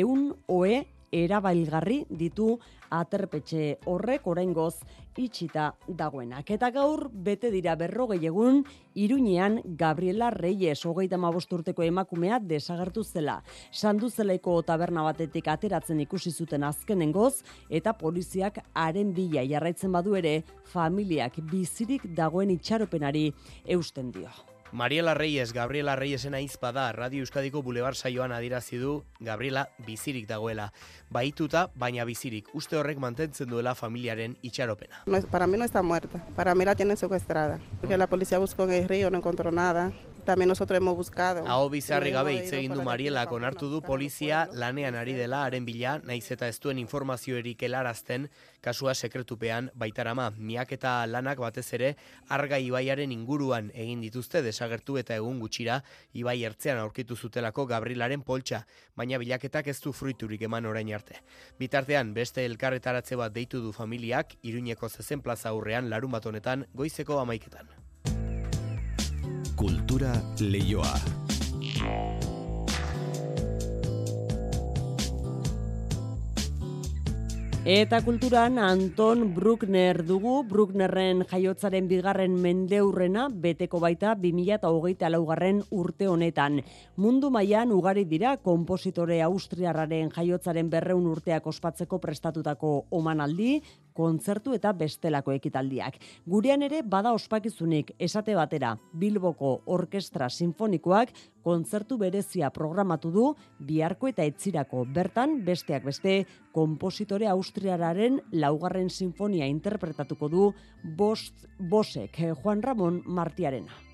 eun oe erabailgarri ditu aterpetxe horrek oraingoz itxita dagoenak. Eta gaur bete dira berrogei egun Iruñean Gabriela Reyes hogeita urteko emakumea desagertu zela. Sanduzelaiko taberna batetik ateratzen ikusi zuten azkenengoz eta poliziak haren bila jarraitzen badu ere familiak bizirik dagoen itxaropenari eusten dio. Mariela Reyes, Gabriela Reyesen aizpada, Radio Euskadiko Bulebar saioan adirazi du Gabriela bizirik dagoela. Baituta, baina bizirik. Uste horrek mantentzen duela familiaren itxaropena. No, para mí no está muerta. Para mí la tienen secuestrada. Porque la policía buscó en el río, no encontró nada también nosotros hemos buscado. Hau bizarri gabe hitz egin du Mariela konartu du polizia lanean ari dela haren bila, naiz eta ez duen informazioerik helarazten kasua sekretupean baitarama. Miak eta lanak batez ere arga ibaiaren inguruan egin dituzte desagertu eta egun gutxira ibai ertzean aurkitu zutelako Gabrilaren poltsa, baina bilaketak ez du fruiturik eman orain arte. Bitartean beste elkarretaratze bat deitu du familiak Iruñeko zezen plaza aurrean larun bat honetan goizeko amaiketan. Kultura leioa. Eta kulturan Anton Bruckner dugu, Brucknerren jaiotzaren bigarren mendeurrena beteko baita 2008 laugarren urte honetan. Mundu mailan ugari dira kompositore austriarraren jaiotzaren berreun urteak ospatzeko prestatutako omanaldi, kontzertu eta bestelako ekitaldiak. Gurean ere bada ospakizunik esate batera Bilboko Orkestra Sinfonikoak kontzertu berezia programatu du biharko eta etzirako bertan besteak beste kompositore austriararen laugarren sinfonia interpretatuko du bost, bosek Juan Ramon Martiarena.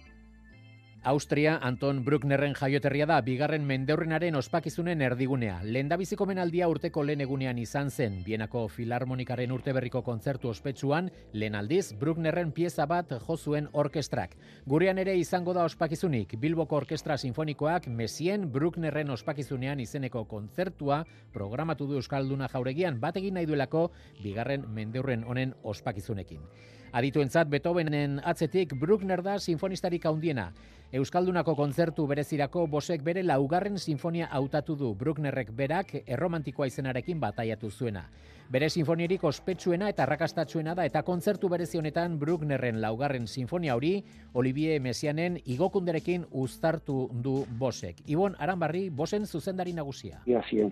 Austria Anton Brucknerren jaioterria da bigarren mendeurrenaren ospakizunen erdigunea. Lehendabiziko menaldia urteko lehen egunean izan zen, bienako filarmonikaren urteberriko kontzertu ospetsuan, lehen aldiz Brucknerren pieza bat jozuen orkestrak. Gurean ere izango da ospakizunik, Bilboko Orkestra Sinfonikoak Mesien Brucknerren ospakizunean izeneko kontzertua programatu du Euskalduna jauregian bat egin nahi duelako bigarren mendeurren honen ospakizunekin. Adituentzat Beethovenen atzetik Bruckner da sinfonistarik handiena. Euskaldunako kontzertu berezirako bosek bere laugarren sinfonia hautatu du Brucknerrek berak erromantikoa izenarekin bataiatu zuena. Bere sinfonierik ospetsuena eta rakastatsuena da eta kontzertu berezi honetan Brucknerren laugarren sinfonia hori Olivier Messianen igokunderekin uztartu du bosek. Ibon Aranbarri, bosen zuzendari nagusia. Ia zien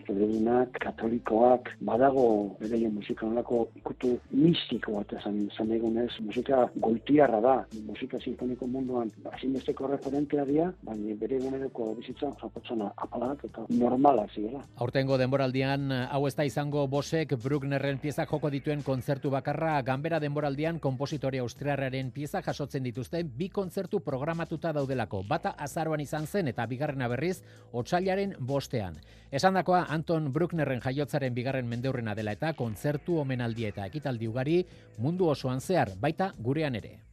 katolikoak, badago bere musika nolako ikutu mistiko bat esan, esan egunez, musika goitiarra da, musika sinfoniko munduan, asimesteko referentea dia, baina bere eguneroko bizitzan zapotzana apalak eta normala zira. Aurtengo denboraldian, hau ez da izango bosek Bruckner Wagnerren piezak joko dituen kontzertu bakarra ganbera denboraldian kompositore austriarraren pieza jasotzen dituzte bi kontzertu programatuta daudelako. Bata azaroan izan zen eta bigarrena berriz otsailaren bostean. Esandakoa Anton Brucknerren jaiotzaren bigarren mendeurrena dela eta kontzertu omenaldi eta ekitaldi ugari mundu osoan zehar, baita gurean ere.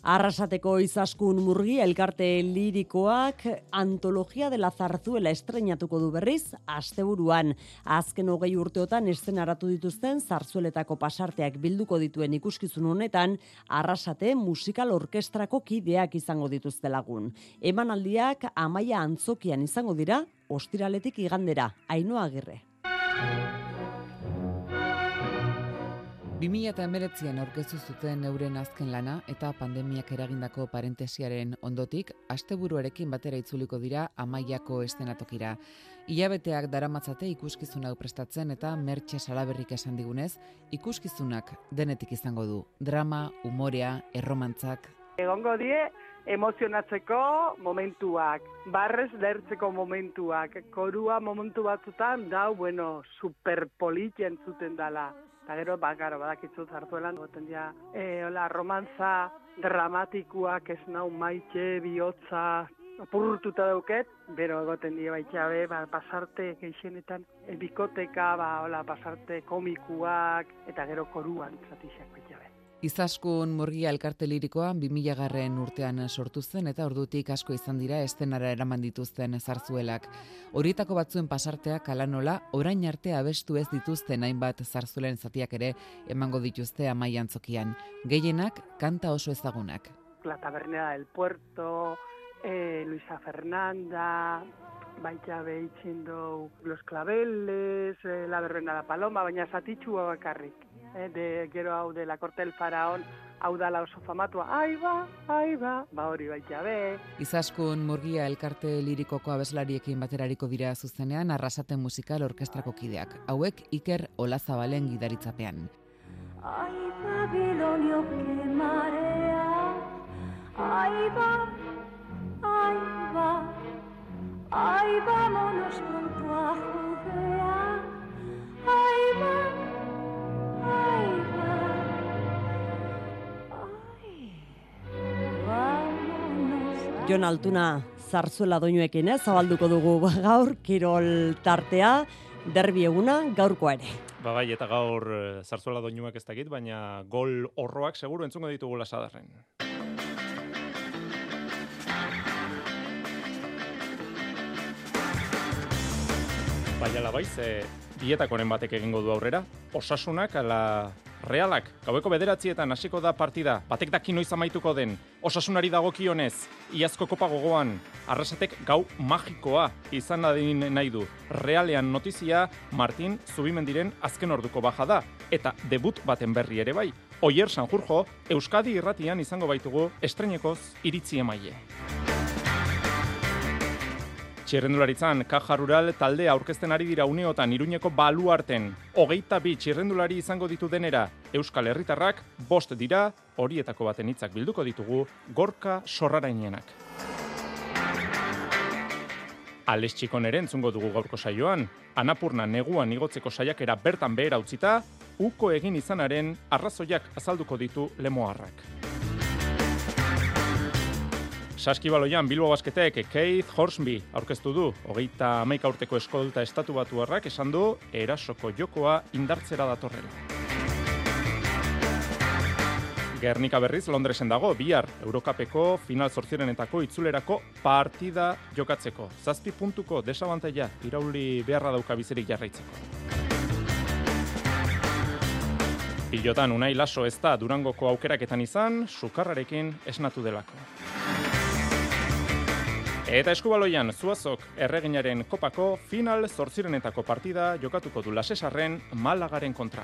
Arrasateko izaskun murgi elkarte lirikoak antologia dela zarzuela estrenatuko du berriz asteburuan. Azken hogei urteotan aratu dituzten zarzueletako pasarteak bilduko dituen ikuskizun honetan arrasate musikal orkestrako kideak izango dituzte lagun. Emanaldiak amaia antzokian izango dira ostiraletik igandera. Ainoa agirre. 2019an aurkeztu zuten euren azken lana eta pandemiak eragindako parentesiaren ondotik asteburuarekin batera itzuliko dira Amaiako estenatokira. Ilabeteak daramatzate ikuskizun hau prestatzen eta mertxe salaberrik esan digunez, ikuskizunak denetik izango du. Drama, umorea, erromantzak. Egongo die emozionatzeko momentuak, barrez lertzeko momentuak, korua momentu batzutan dau, bueno, superpolit zuten dala. Eta gero, ba, garo, badakitzu zartuelan, goten dia, e, hola, romantza dramatikuak ez nau maite, bihotza, apurtuta dauket, bero egoten die baitxabe, ba, pasarte geixenetan, e, bikoteka, ba, hola, pasarte komikuak, eta gero koruan zatixak. Izaskun murgia elkarte lirikoan 2000 garren urtean sortu zen eta ordutik asko izan dira estenara eraman dituzten zarzuelak. Horietako batzuen pasarteak alanola, orain arte abestu ez dituzten hainbat zarzuelen zatiak ere emango dituzte amaian zokian. Gehienak kanta oso ezagunak. La tabernera del puerto, eh, Luisa Fernanda, baita behitzen Los Claveles, eh, La Verbena da Paloma, baina zatitxua bakarrik. Eh, de, gero hau de La Corte del Faraón, hau da la oso famatua, ai ba, ai ba, ba hori baita be. Izaskun murgia elkarte lirikoko abeslariekin baterariko dira zuzenean arrasaten musikal orkestrako kideak. Hauek Iker Olazabalen gidaritzapean. Ay, Babilonio, que marea, ay, va, ay, va, ay, vámonos pronto a Judea, ay, va, Jon Altuna zarzuela doinuekin ez, zabalduko dugu gaur, kirol tartea, derbi eguna, gaurkoa ere. Ba bai, eta gaur eh, zarzuela doinuak ez dakit, baina gol horroak seguru entzungo ditugu lasadarren. Bai, ala bai, ze bietakoren batek egingo du aurrera. Osasunak, ala realak, gaueko bederatzietan hasiko da partida, batek daki noiz amaituko den, osasunari dagokionez, iazko kopa gogoan, arrasatek gau magikoa izan dadin nahi du. Realean notizia, Martin Zubimendiren azken orduko baja da, eta debut baten berri ere bai. Oier Sanjurjo, Euskadi irratian izango baitugu estrenekoz iritzi emaile. Txirrendularitzan, Kaja Rural talde aurkezten ari dira uneotan iruñeko baluarten. Hogeita bi txirrendulari izango ditu denera, Euskal Herritarrak bost dira, horietako baten hitzak bilduko ditugu, gorka sorrarainenak. Ales txikon ere entzungo dugu gaurko saioan, Anapurna neguan igotzeko saiakera bertan behera utzita, uko egin izanaren arrazoiak azalduko ditu lemoarrak. Saskibaloian Bilbo Basketek Keith Horsby aurkeztu du, hogeita amaika urteko eskolta estatu batuarrak esan du erasoko jokoa indartzera datorrela. Gernika berriz Londresen dago, bihar Eurokapeko final zortzirenetako itzulerako partida jokatzeko. Zazpi puntuko desabantaia irauli beharra dauka bizirik jarraitzeko. Pilotan unai laso ez da Durangoko aukeraketan izan, sukarrarekin esnatu delako. Eta eskubaloian zuazok erreginaren kopako final zortzirenetako partida jokatuko du lasesarren malagaren kontra.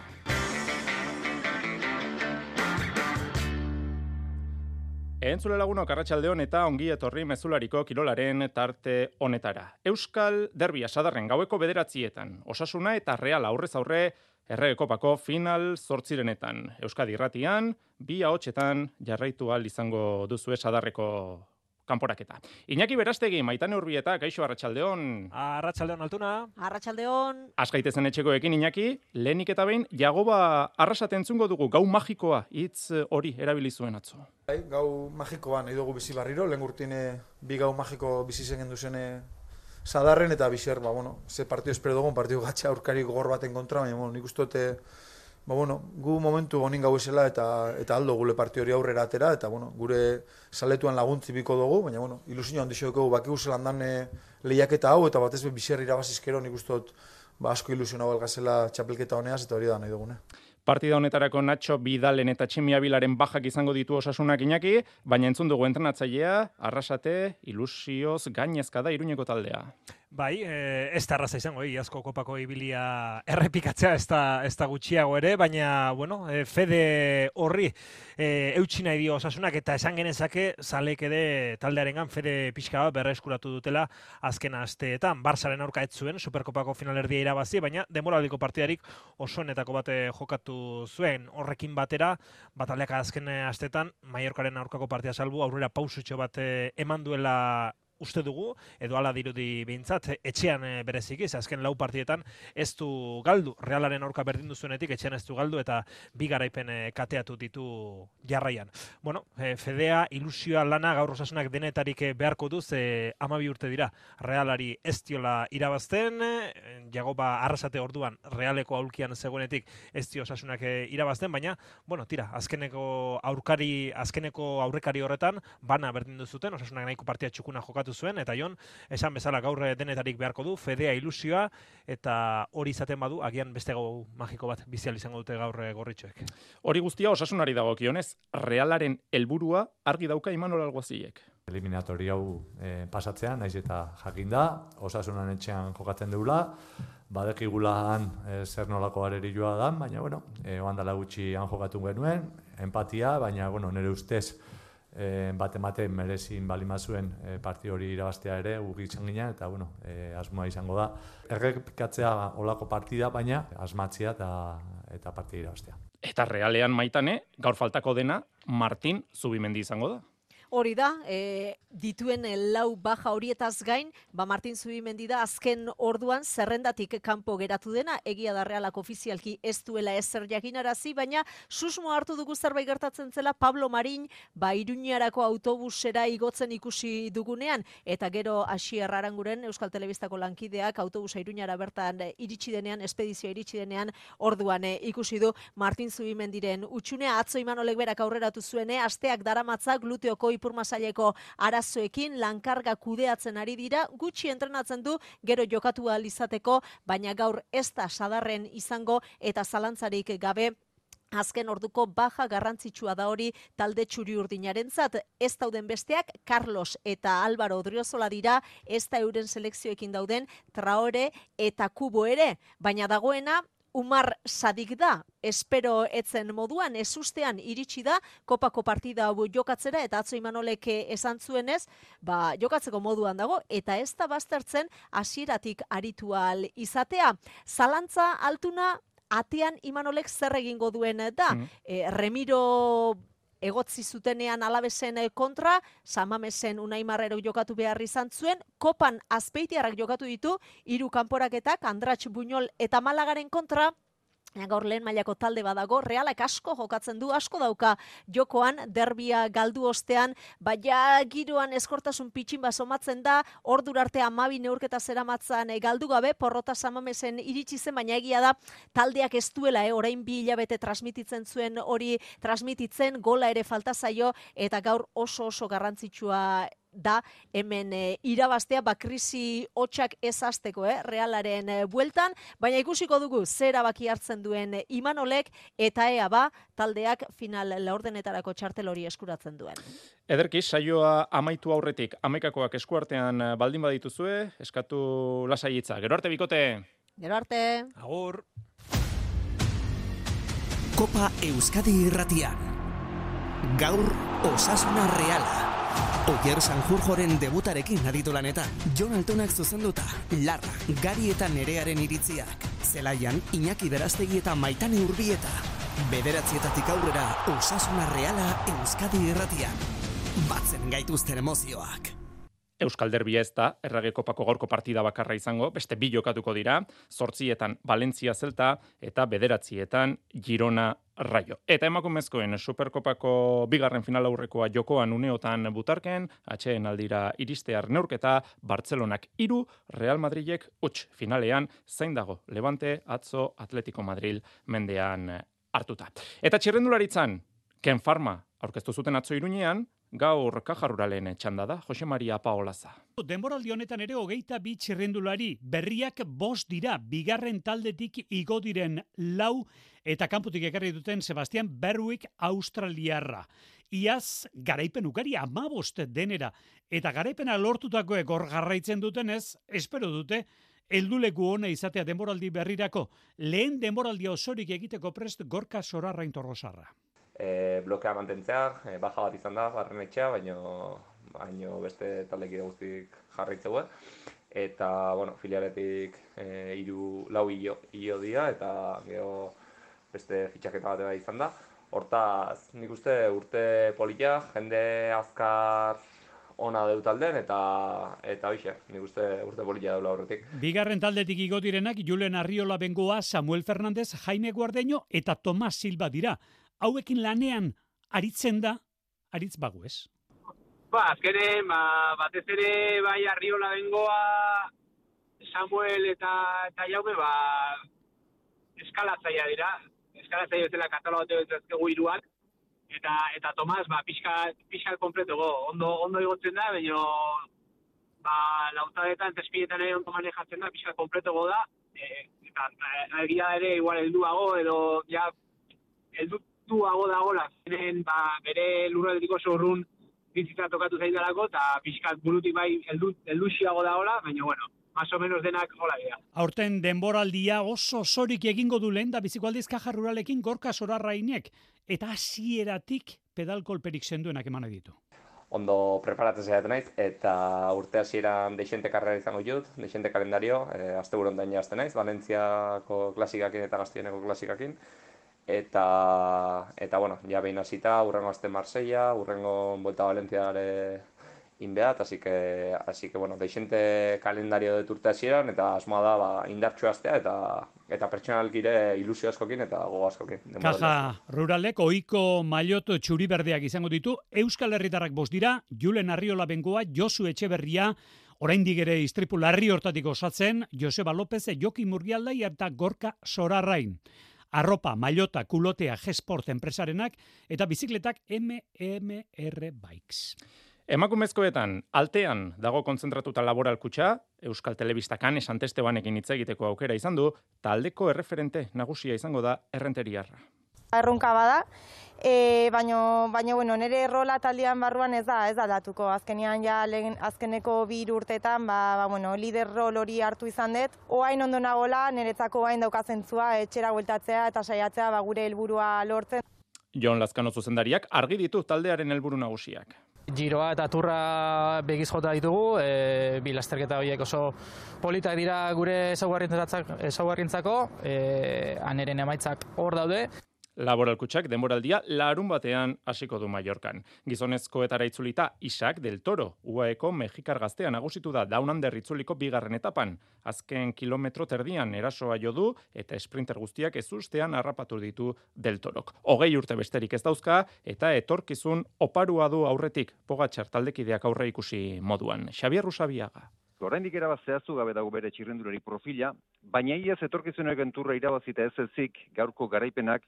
Entzule lagunok arratsaldeon eta ongi etorri mezulariko kirolaren tarte honetara. Euskal Derbia sadarren gaueko bederatzietan, osasuna eta real aurrez aurre errege kopako final zortzirenetan. Euskadi irratian, bi ahotsetan jarraitu al izango duzu sadarreko kanporaketa. Iñaki Berastegi, Maitane Urbieta, Gaixo Arratsaldeon. Arratsaldeon altuna. Arratsaldeon. etxekoekin Iñaki, lehenik eta behin Jagoba arrasaten zungo dugu gau magikoa hitz hori erabili zuen atzo. Bai, gau magikoa nahi dugu bizi barriro, lehen urtine bi gau magiko bizi zen gendu zene sadarren eta bizer, ba, bueno, ze partio espero dugun, partio gatxa aurkari gogor baten kontra, baina, bueno, nik uste dute ba, bueno, gu momentu honin gau esela eta, eta aldo gule partio hori aurrera atera, eta bueno, gure saletuan laguntzi biko dugu, baina bueno, ilusio handixo dugu, baki zelan dan lehiaketa hau, eta batez be biser irabazizkero nik uste dut ba, asko ilusio nago elgazela txapelketa honeaz, eta hori da nahi dugune. Partida honetarako Nacho Bidalen eta Tximia Bilaren bajak izango ditu osasunak inaki, baina entzun dugu entrenatzailea, arrasate, ilusioz, gainezka da iruñeko taldea. Bai, e, ez da izango, iazko kopako ibilia errepikatzea ez da, ez da gutxiago ere, baina, bueno, e, fede horri e, eutxi nahi dio osasunak eta esan genezake zalek ere taldearengan fede pixka bat berreskuratu dutela azken asteetan. Barsaren aurka ez zuen, superkopako finalerdia irabazi, baina demoraldiko partidarik osoenetako bate jokatu zuen. Horrekin batera, bataleak azken asteetan, Mallorcaren aurkako partia salbu, aurrera pausutxo bat eman duela uste dugu, edo ala dirudi behintzat, etxean e, berezik ez, azken lau partietan ez du galdu, realaren aurka berdin duzuenetik, etxean ez du galdu, eta bi garaipen e, kateatu ditu jarraian. Bueno, e, fedea, ilusioa lana, gaur osasunak denetarik beharko duz, e, amabi urte dira, realari ez diola irabazten, e, jagoba arrasate orduan, realeko aulkian zegoenetik ez dio osasunak irabazten, baina, bueno, tira, azkeneko aurkari, azkeneko aurrekari horretan, bana berdin duzuten, osasunak nahiko partia txukuna jokatu zuen, eta jon, esan bezala gaur denetarik beharko du, fedea ilusioa, eta hori izaten badu, agian beste gau magiko bat bizial izango dute gaur gorritxoek. Hori guztia osasunari dago kionez, realaren helburua argi dauka imanol alguaziek. Eliminatori hau e, pasatzea, naiz eta jakinda, osasunan etxean jokatzen deula, badekigula han e, zer nolako areri joa da, baina, bueno, e, oandala gutxi han jokatu genuen, empatia, baina, bueno, nire ustez, e, bate mate merezin balimazuen e, parti hori irabaztea ere ugitzen ginen eta bueno, e, asmoa izango da. Errepikatzea olako partida baina asmatzea eta eta partida irabaztea. Eta realean maitane, gaur faltako dena, Martin Zubimendi izango da. Hori da, e, dituen lau baja horietaz gain, ba Martin Zubimendi da azken orduan zerrendatik kanpo geratu dena, egia da realak ofizialki ez duela ezer jakinarazi, baina susmo hartu dugu zerbait gertatzen zela Pablo Marin, ba Iruñarako autobusera igotzen ikusi dugunean, eta gero hasi erraranguren Euskal Telebistako lankideak autobusa Iruñara bertan iritsi denean, espedizioa iritsi denean, orduan e, ikusi du Martin Zubimendiren utxunea. Atzo imanolek berak aurreratu zuene, asteak daramatzak gluteoko ipurmasaileko arazoekin lankarga kudeatzen ari dira, gutxi entrenatzen du gero jokatu izateko, baina gaur ez da sadarren izango eta zalantzarik gabe Azken orduko baja garrantzitsua da hori talde txuri urdinaren zat. Ez dauden besteak, Carlos eta Álvaro Odriozola dira, ez da euren selekzioekin dauden, traore eta kubo ere. Baina dagoena, Umar Sadik da, espero etzen moduan, ez ustean iritsi da, kopako partida hau jokatzera, eta atzo imanolek esan zuenez, ba, jokatzeko moduan dago, eta ez da baztertzen hasieratik aritual izatea. Zalantza altuna, atean imanolek zer egingo duen da. Mm. E, Remiro egotzi zutenean alabesen eh, kontra, samamesen unai marrero jokatu behar izan zuen, kopan azpeitiarrak jokatu ditu, hiru kanporaketak, Andratx Buñol eta Malagaren kontra, Gaur lehen mailako talde badago, realak asko jokatzen du, asko dauka jokoan, derbia galdu ostean, baina giroan eskortasun pitxin somatzen da, ordur arte amabi neurketa zera matzan eh, galdu gabe, porrota samamesen iritsi zen, baina egia da, taldeak ez duela, eh, orain bi hilabete transmititzen zuen hori transmititzen, gola ere falta zaio, eta gaur oso oso garrantzitsua da hemen e, irabaztea ba krisi hotxak ezasteko eh realaren e, bueltan baina ikusiko dugu zera baki hartzen duen e, Imanolek eta ea ba taldeak final laurdenetarako txartel hori eskuratzen duen Ederki, saioa amaitu aurretik amekakoak eskuartean baldin badituzue, eskatu lasaiitza. Gero arte bikote. Gero arte. Agur. Kopa Euskadi Irratian. Gaur Osasuna Reala. Oier Sanjurjoren debutarekin aditu lanetan, Jon Altonak zuzenduta, Larra, Gari eta Nerearen iritziak, Zelaian, Iñaki Beraztegi eta Maitane Urbieta, Bederatzietatik aurrera, Osasuna Reala Euskadi Erratian, batzen gaituzten emozioak. Euskal Derbia ez da, errage kopako gorko partida bakarra izango, beste bi jokatuko dira, sortzietan Valentzia Zelta eta bederatzietan Girona Raio. Eta emakumezkoen Superkopako bigarren final aurrekoa jokoan uneotan butarken, atxeen aldira iristear neurketa, Bartzelonak iru, Real Madridek utx finalean, zain dago, Levante, Atzo, Atletico Madrid mendean hartuta. Eta txirrendularitzan, Ken Farma, aurkeztu zuten atzo irunean, Gaur kajaruralen txanda da, Jose Maria Paolaza. Denboraldi honetan ere hogeita bi txirrendulari berriak bost dira, bigarren taldetik igo diren lau eta kanputik ekarri duten Sebastian Berwick Australiarra. Iaz, garaipen ugari amabost denera, eta garaipena lortutakoek hor garraitzen dutenez, espero dute, helduleku hona izatea denboraldi berrirako, lehen denboraldia osorik egiteko prest gorka sorarrain torrosarra. E, blokea mantentzea, e, baja bat izan da, barren etxea, baino, baino beste taldekide guztik jarraitzeu. Eta, bueno, filialetik e, iru, lau hilo, hilo dira, eta gero beste fitxaketa bat ere izan da. Hortaz, nik uste urte polita, jende azkar ona deu talden, eta, eta hoxe, nik uste urte polita daula horretik. Bigarren taldetik igo direnak Julen Arriola Bengoa, Samuel Fernandez, Jaime Guardeño eta Tomas Silva dira. Hauekin lanean aritzen da, aritz bagu ez. Ba, azkenen, ba, batez ere bai Arriola bengoa, Samuel eta, eta Jaume, ba, eskalatzaia dira. Eskalatzaia bezala katalogatu bezazkegu iruak. Eta, eta Tomas, ba, pixka, pixka kompleto go. Ondo, ondo igotzen da, baina ba, lautadetan, tespietan ere ondo manejatzen da, pixka kompleto go da. E, eta egia ere igual helduago edo ja helduago dagola. Zenen, ba, bere lurraldiko zorrun bizitza tokatu zaidalako, eta pixkat burutik bai heldu, helduxiago dagola, baina bueno, más o menos denak hola dira. Aurten denboraldia oso sorik egingo du lehen da biziko aldiz kaja ruralekin gorka sorarrainek. Eta hasieratik pedal kolperik senduenak eman ditu. ondo preparatzen saiatzen naiz eta urte hasieran deixente karrera izango dut, deixente kalendario, e, asteburu ondain hasten naiz, Valentziako klasikakin eta Gaztieneko klasikakin. Eta, eta bueno, ja behin hasita, urrengo aste Marsella, urrengo Vuelta a Valentziare inbeat, así que, así que bueno, deixente kalendario dut urte hasieran, eta asmoa da ba, indartxo astea, eta, eta pertsonalkire ilusio askokin eta gogo askokin. Kaja ruralek oiko maillot txuri berdeak izango ditu, Euskal Herritarrak bost dira, Julen Arriola Bengoa, Josu Etxeberria, oraindik ere istripu larri hortatik osatzen, Joseba López, Joki Murgialdai eta Gorka Sorarrain. Arropa, maillota, kulotea, G-Sport enpresarenak eta bizikletak MMR Bikes. Emakumezkoetan, altean dago kontzentratuta laboral kutxa, Euskal Telebistakan esan testebanekin hitz egiteko aukera izan du, taldeko erreferente nagusia izango da errenteriarra. Erronka bada, e, baino, baino bueno, nire rola taldean barruan ez da, ez aldatuko. Azkenean ja lehen, azkeneko bi urtetan, ba, ba, bueno, lider rol hori hartu izan dut. Oain ondo nagola, niretzako oain daukazentzua, etxera bueltatzea eta saiatzea ba, gure helburua lortzen. Jon Lazkano zuzendariak argi ditu taldearen helburu nagusiak. Giroa eta turra begiz jota ditugu, e, bi lasterketa horiek oso politak dira gure ezaugarrientzako, e, aneren emaitzak hor daude. Laboral kutxak denboraldia larun batean hasiko du Mallorcan. Gizonezkoetara itzulita Isak del Toro, UAEko Mexikar gaztea nagusitu da Daunander itzuliko bigarren etapan. Azken kilometro terdian erasoa jo du eta sprinter guztiak ezustean harrapatu ditu del Torok. Hogei urte besterik ez dauzka eta etorkizun oparua du aurretik Pogatxar taldekideak aurre ikusi moduan. Xabier Rusabiaga. Oraindik erabaz zehaztu gabe dago bere txirrendulari profila, baina iaz etorkizuneko turra irabazita ez ezik gaurko garaipenak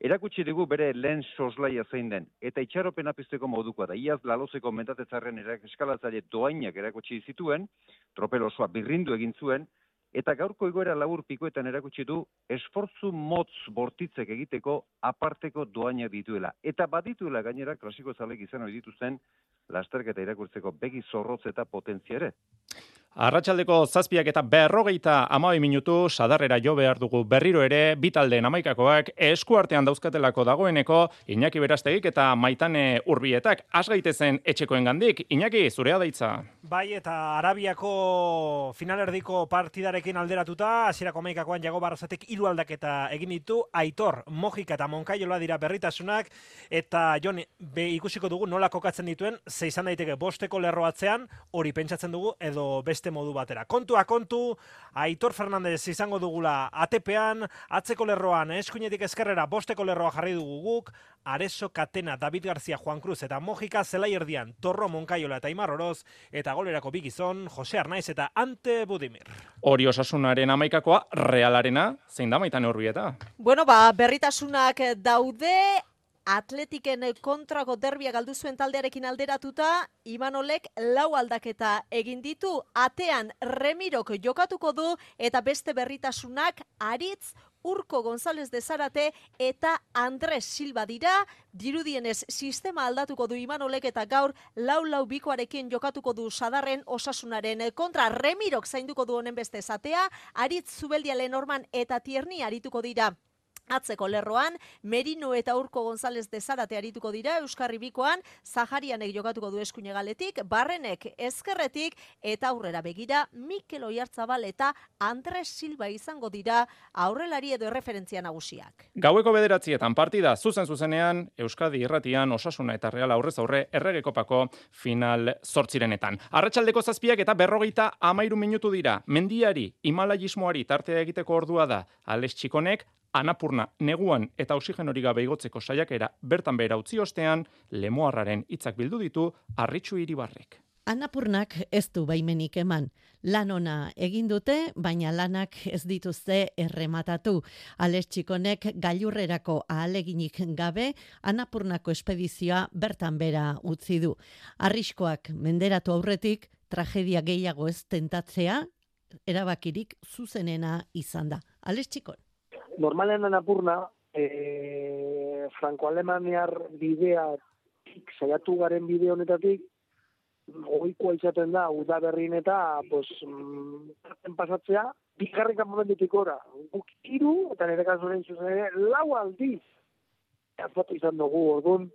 erakutsi digu bere lehen soslaia zein den, eta itxaropena pizteko modukoa da. Iaz lalozeko mentatetzarren erak eskalatzaile doainak erakutsi zituen, tropel osoa birrindu egin zuen, eta gaurko egoera labur pikoetan erakutsi du esfortzu motz bortitzek egiteko aparteko doaina dituela. Eta badituela gainera klasiko zalek izan hori dituzten lasterketa irakurtzeko begi zorrotz eta potentzia ere. Arratxaldeko zazpiak eta berrogeita amabi minutu sadarrera jo behar dugu berriro ere bitaldeen amaikakoak eskuartean dauzkatelako dagoeneko Iñaki Berastegik eta Maitane Urbietak asgaitezen etxekoen gandik. Iñaki, zurea daitza. Bai, eta Arabiako finalerdiko partidarekin alderatuta, hasierako amaikakoan jago barrazatek hiru aldaketa egin ditu, Aitor, Mojika eta Monkaiola dira berritasunak, eta Jon, be ikusiko dugu nola kokatzen dituen, ze izan daiteke bosteko lerroatzean, hori pentsatzen dugu, edo modu batera. Kontua kontu, Aitor Fernandez izango dugula ATP-an, atzeko lerroan, eskuinetik eskerrera, bosteko lerroa jarri dugu guk, Areso Katena, David García, Juan Cruz eta Mojika zelai erdian, Torro Monkaiola eta Imar Oroz, eta golerako bigizon, Jose Arnaiz eta Ante Budimir. Hori osasunaren amaikakoa, realarena, zein da Maitane Urbieta? Bueno, ba, berritasunak daude, Atletiken kontrako derbia galdu zuen taldearekin alderatuta, Imanolek lau aldaketa egin ditu, atean Remirok jokatuko du, eta beste berritasunak aritz Urko González de Zarate eta Andres Silva dira, dirudienez sistema aldatuko du Imanolek eta gaur lau lau bikoarekin jokatuko du sadarren osasunaren kontra. Remirok zainduko du honen beste zatea, Aritz Zubeldia Lenorman eta Tierni arituko dira. Atzeko lerroan, Merino eta Urko González de Zarate arituko dira Euskarri Bikoan, Zaharianek jokatuko du eskuine galetik, Barrenek ezkerretik eta aurrera begira Mikel Oiartzabal eta Andres Silva izango dira aurrelari edo erreferentzia nagusiak. Gaueko bederatzietan partida zuzen zuzenean Euskadi irratian osasuna eta reala aurrez aurre erregekopako final zortzirenetan. Arratxaldeko zazpiak eta berrogeita amairu minutu dira. Mendiari, Himalajismoari tartea egiteko ordua da. Alex Txikonek Anapurna neguan eta oxigenori gabe igotzeko saiakera bertan behera utzi ostean, lemoarraren hitzak bildu ditu arritxu iribarrek. Anapurnak ez du baimenik eman. Lan ona egin dute, baina lanak ez dituzte errematatu. Ales txikonek gailurrerako ahaleginik gabe, Anapurnako espedizioa bertan bera utzi du. Arriskoak menderatu aurretik, tragedia gehiago ez tentatzea, erabakirik zuzenena izan da. Ales normalen anapurna, e, franco-alemaniar bidea saiatu garen bide honetatik, goikoa izaten da, udaberrin eta, pues, mm, pasatzea, bigarren momentutik ora. Guk iru, eta nire kasuren zuzen lau aldiz, azatu izan dugu, orduan,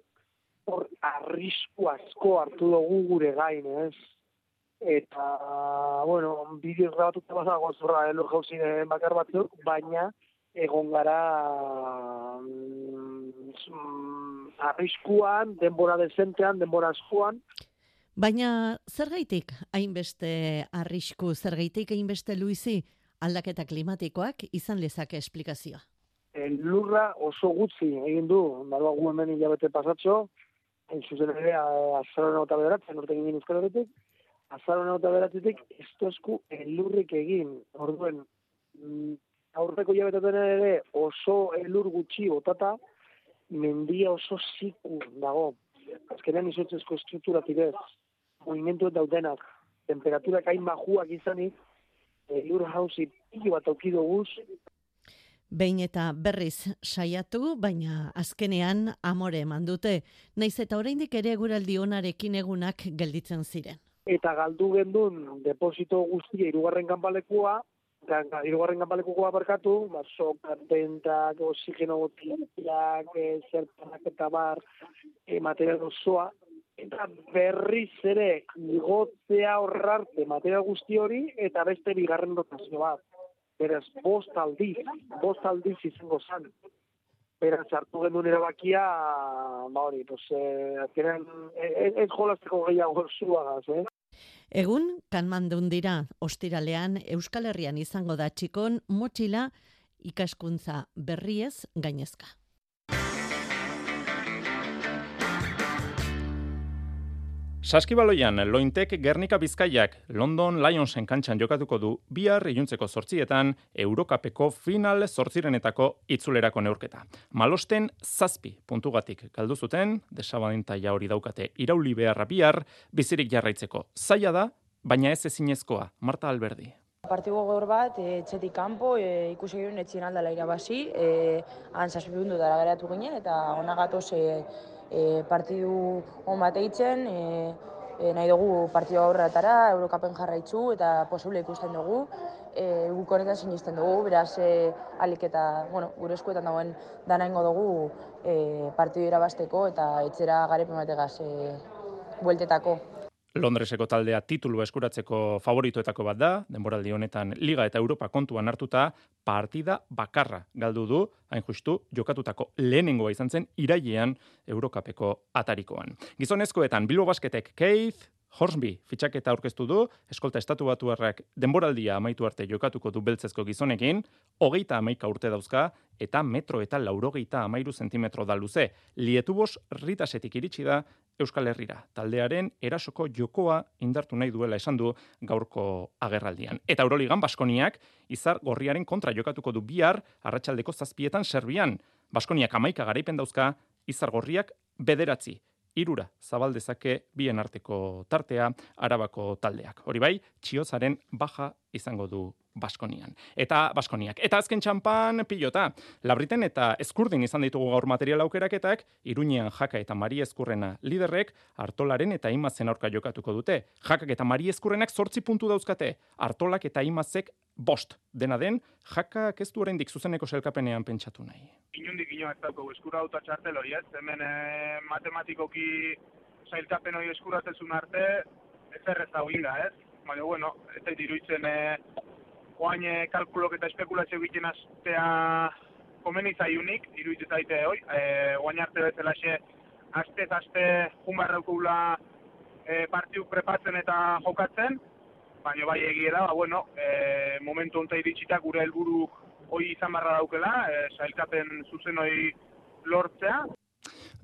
hor arrisku asko hartu dugu gure gain, ez? Eta, bueno, bideo grabatuta bazago zurra, elur jauzine bakar batzuk, baina, egon gara mm, arriskuan, denbora desentean, denbora askuan. Baina zergaitik hainbeste arrisku, zergaitik hainbeste luizi aldaketa klimatikoak izan lezake esplikazioa? Lurra oso gutxi egin du, dago gu hemen hilabete pasatxo, hain zuzen ere azaroen eta bederatzen, urte egin euskal horretik, azaroen eta beratzetik ez tozku elurrik egin, orduen, mm, aurreko jabetetan ere oso elur gutxi botata, mendia oso ziku dago. Azkenean izotzezko estruktura tirez, movimentu daudenak, temperaturak hain majuak izanik, elur hausi pilo bat aukido guz. Behin eta berriz saiatu, baina azkenean amore eman dute, naiz eta oraindik ere guraldi onarekin egunak gelditzen ziren. Eta galdu gendun deposito guztia irugarren kanpalekua, eta irugarren kanpalekukoa barkatu, ba, soka, tentak, oxigeno gotiak, e, zertanak eta bar, e, material osoa, eta berriz ere igotzea horrarte material guzti hori, eta beste bigarren rotazio bat. Beraz, bost aldiz, bost aldiz izango zan. Beraz, hartu genuen erabakia, ba hori, pues, eh, azkenean, ez, ez jolazteko gehiago zuagaz, eh? Egun, kanmandun dira, ostiralean Euskal Herrian izango da txikon motxila ikaskuntza berriez gainezka. Saskibaloian, Lointek Gernika Bizkaiak London Lionsen kantxan jokatuko du bihar iluntzeko sortzietan Eurokapeko final sortzirenetako itzulerako neurketa. Malosten zazpi puntugatik galdu zuten, desabadinta ja hori daukate irauli beharra bihar, bizirik jarraitzeko. Zaila da, baina ez ezinezkoa, Marta Alberdi. Partigo gaur bat, e, kanpo, e, ikusi gero netzien aldala irabazi, e, han zazpi puntu dara geratu ginen, eta ona gatoz e, e, partidu hon bat eitzen, e, e, nahi dugu partidu aurretara, Eurokapen jarraitzu eta posible ikusten dugu, e, guk honetan sinisten dugu, beraz e, alik eta bueno, gure eskuetan dagoen dana ingo dugu e, partidu irabasteko eta etzera garepen bategaz e, bueltetako. Londreseko taldea titulu eskuratzeko favoritoetako bat da, denboraldi honetan Liga eta Europa kontuan hartuta, partida bakarra galdu du, hain justu, jokatutako lehenengoa izan zen irailean Eurokapeko atarikoan. Gizonezkoetan Bilbo Basketek Keith, Horsby fitxaketa aurkeztu du, eskolta estatu batuarrak denboraldia amaitu arte jokatuko du beltzezko gizonekin, hogeita amaika urte dauzka, eta metro eta laurogeita amairu zentimetro da luze. Lietubos ritasetik iritsi da Euskal Herrira. Taldearen erasoko jokoa indartu nahi duela esan du gaurko agerraldian. Eta Euroligan Baskoniak izar gorriaren kontra jokatuko du bihar arratsaldeko zazpietan Serbian. Baskoniak amaika garaipen dauzka, izar gorriak bederatzi irura zabaldezake bien arteko tartea arabako taldeak. Hori bai, txiozaren baja izango du Baskonian. Eta Baskoniak. Eta azken txampan pilota. Labriten eta Eskurdin izan ditugu gaur material aukeraketak, Iruñean Jaka eta Mari Eskurrena liderrek Artolaren eta Imazen aurka jokatuko dute. Jakak eta Mari Eskurrenak 8 puntu dauzkate. Artolak eta Imazek bost. Dena den, Jakak ez du oraindik zuzeneko selkapenean pentsatu nahi. Inundik ino ez dauko eskura auta txartel hori ez, hemen eh, matematikoki zailkapen hori eskuratzen arte, ez errez da da ez? Baina, bueno, ez zait iruditzen eh, oain eh, kalkulok eta espekulazio egiten astea komeni zaiunik, iruditzen zaite hoi, eh, oain arte bezala xe, aste aste junbarraukula eh, partiu prepatzen eta jokatzen, baina bai egiela, ba, bueno, e, momentu onta iritsita gure helburu hoi izan barra daukela, e, sailkapen zuzen hoi lortzea.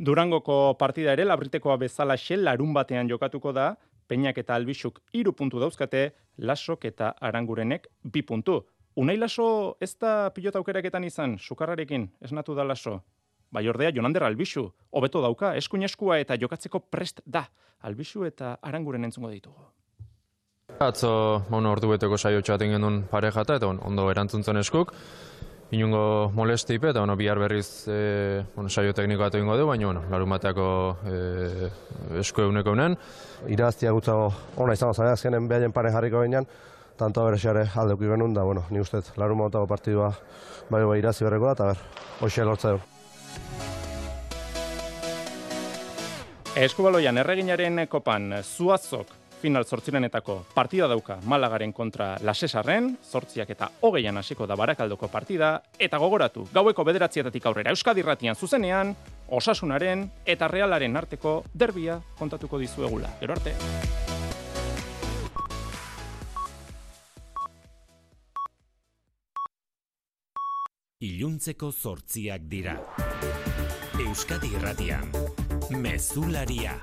Durangoko partida ere, labritekoa bezala xel, larun batean jokatuko da, Peñak eta Albixuk iru puntu dauzkate, Lasok eta Arangurenek bi puntu. Unai Laso ez da pilota aukeraketan izan, sukarrarekin, esnatu da Laso. Bai ordea, Jonander Albixu, hobeto dauka, eskuin eskua eta jokatzeko prest da. Albixu eta Aranguren entzungo ditugu. Atzo, bueno, ordu beteko saio txaten genuen parejata, eta ondo erantzuntzen eskuk. Inungo molestipe, eta bueno, bihar berriz e, bueno, saio tekniko bat egingo du, baina bueno, larun bateako e, esku eguneko unen. Iraztia gutzago ona izango zara, azkenen behaien pare jarriko behinean, tanto aberesiare aldeuki benun, da, bueno, ni ustez, larun partidua bai bai irazi berreko da, eta ber, hoxe lortza. Eskubaloian erreginaren kopan zuazok final zortzirenetako partida dauka Malagaren kontra Lasesarren, zortziak eta hogeian hasiko da barakaldoko partida, eta gogoratu, gaueko bederatzietatik aurrera Euskadi Ratian zuzenean, osasunaren eta realaren arteko derbia kontatuko dizuegula. Gero arte. Iluntzeko zortziak dira. Euskadi Ratian. Mezularia.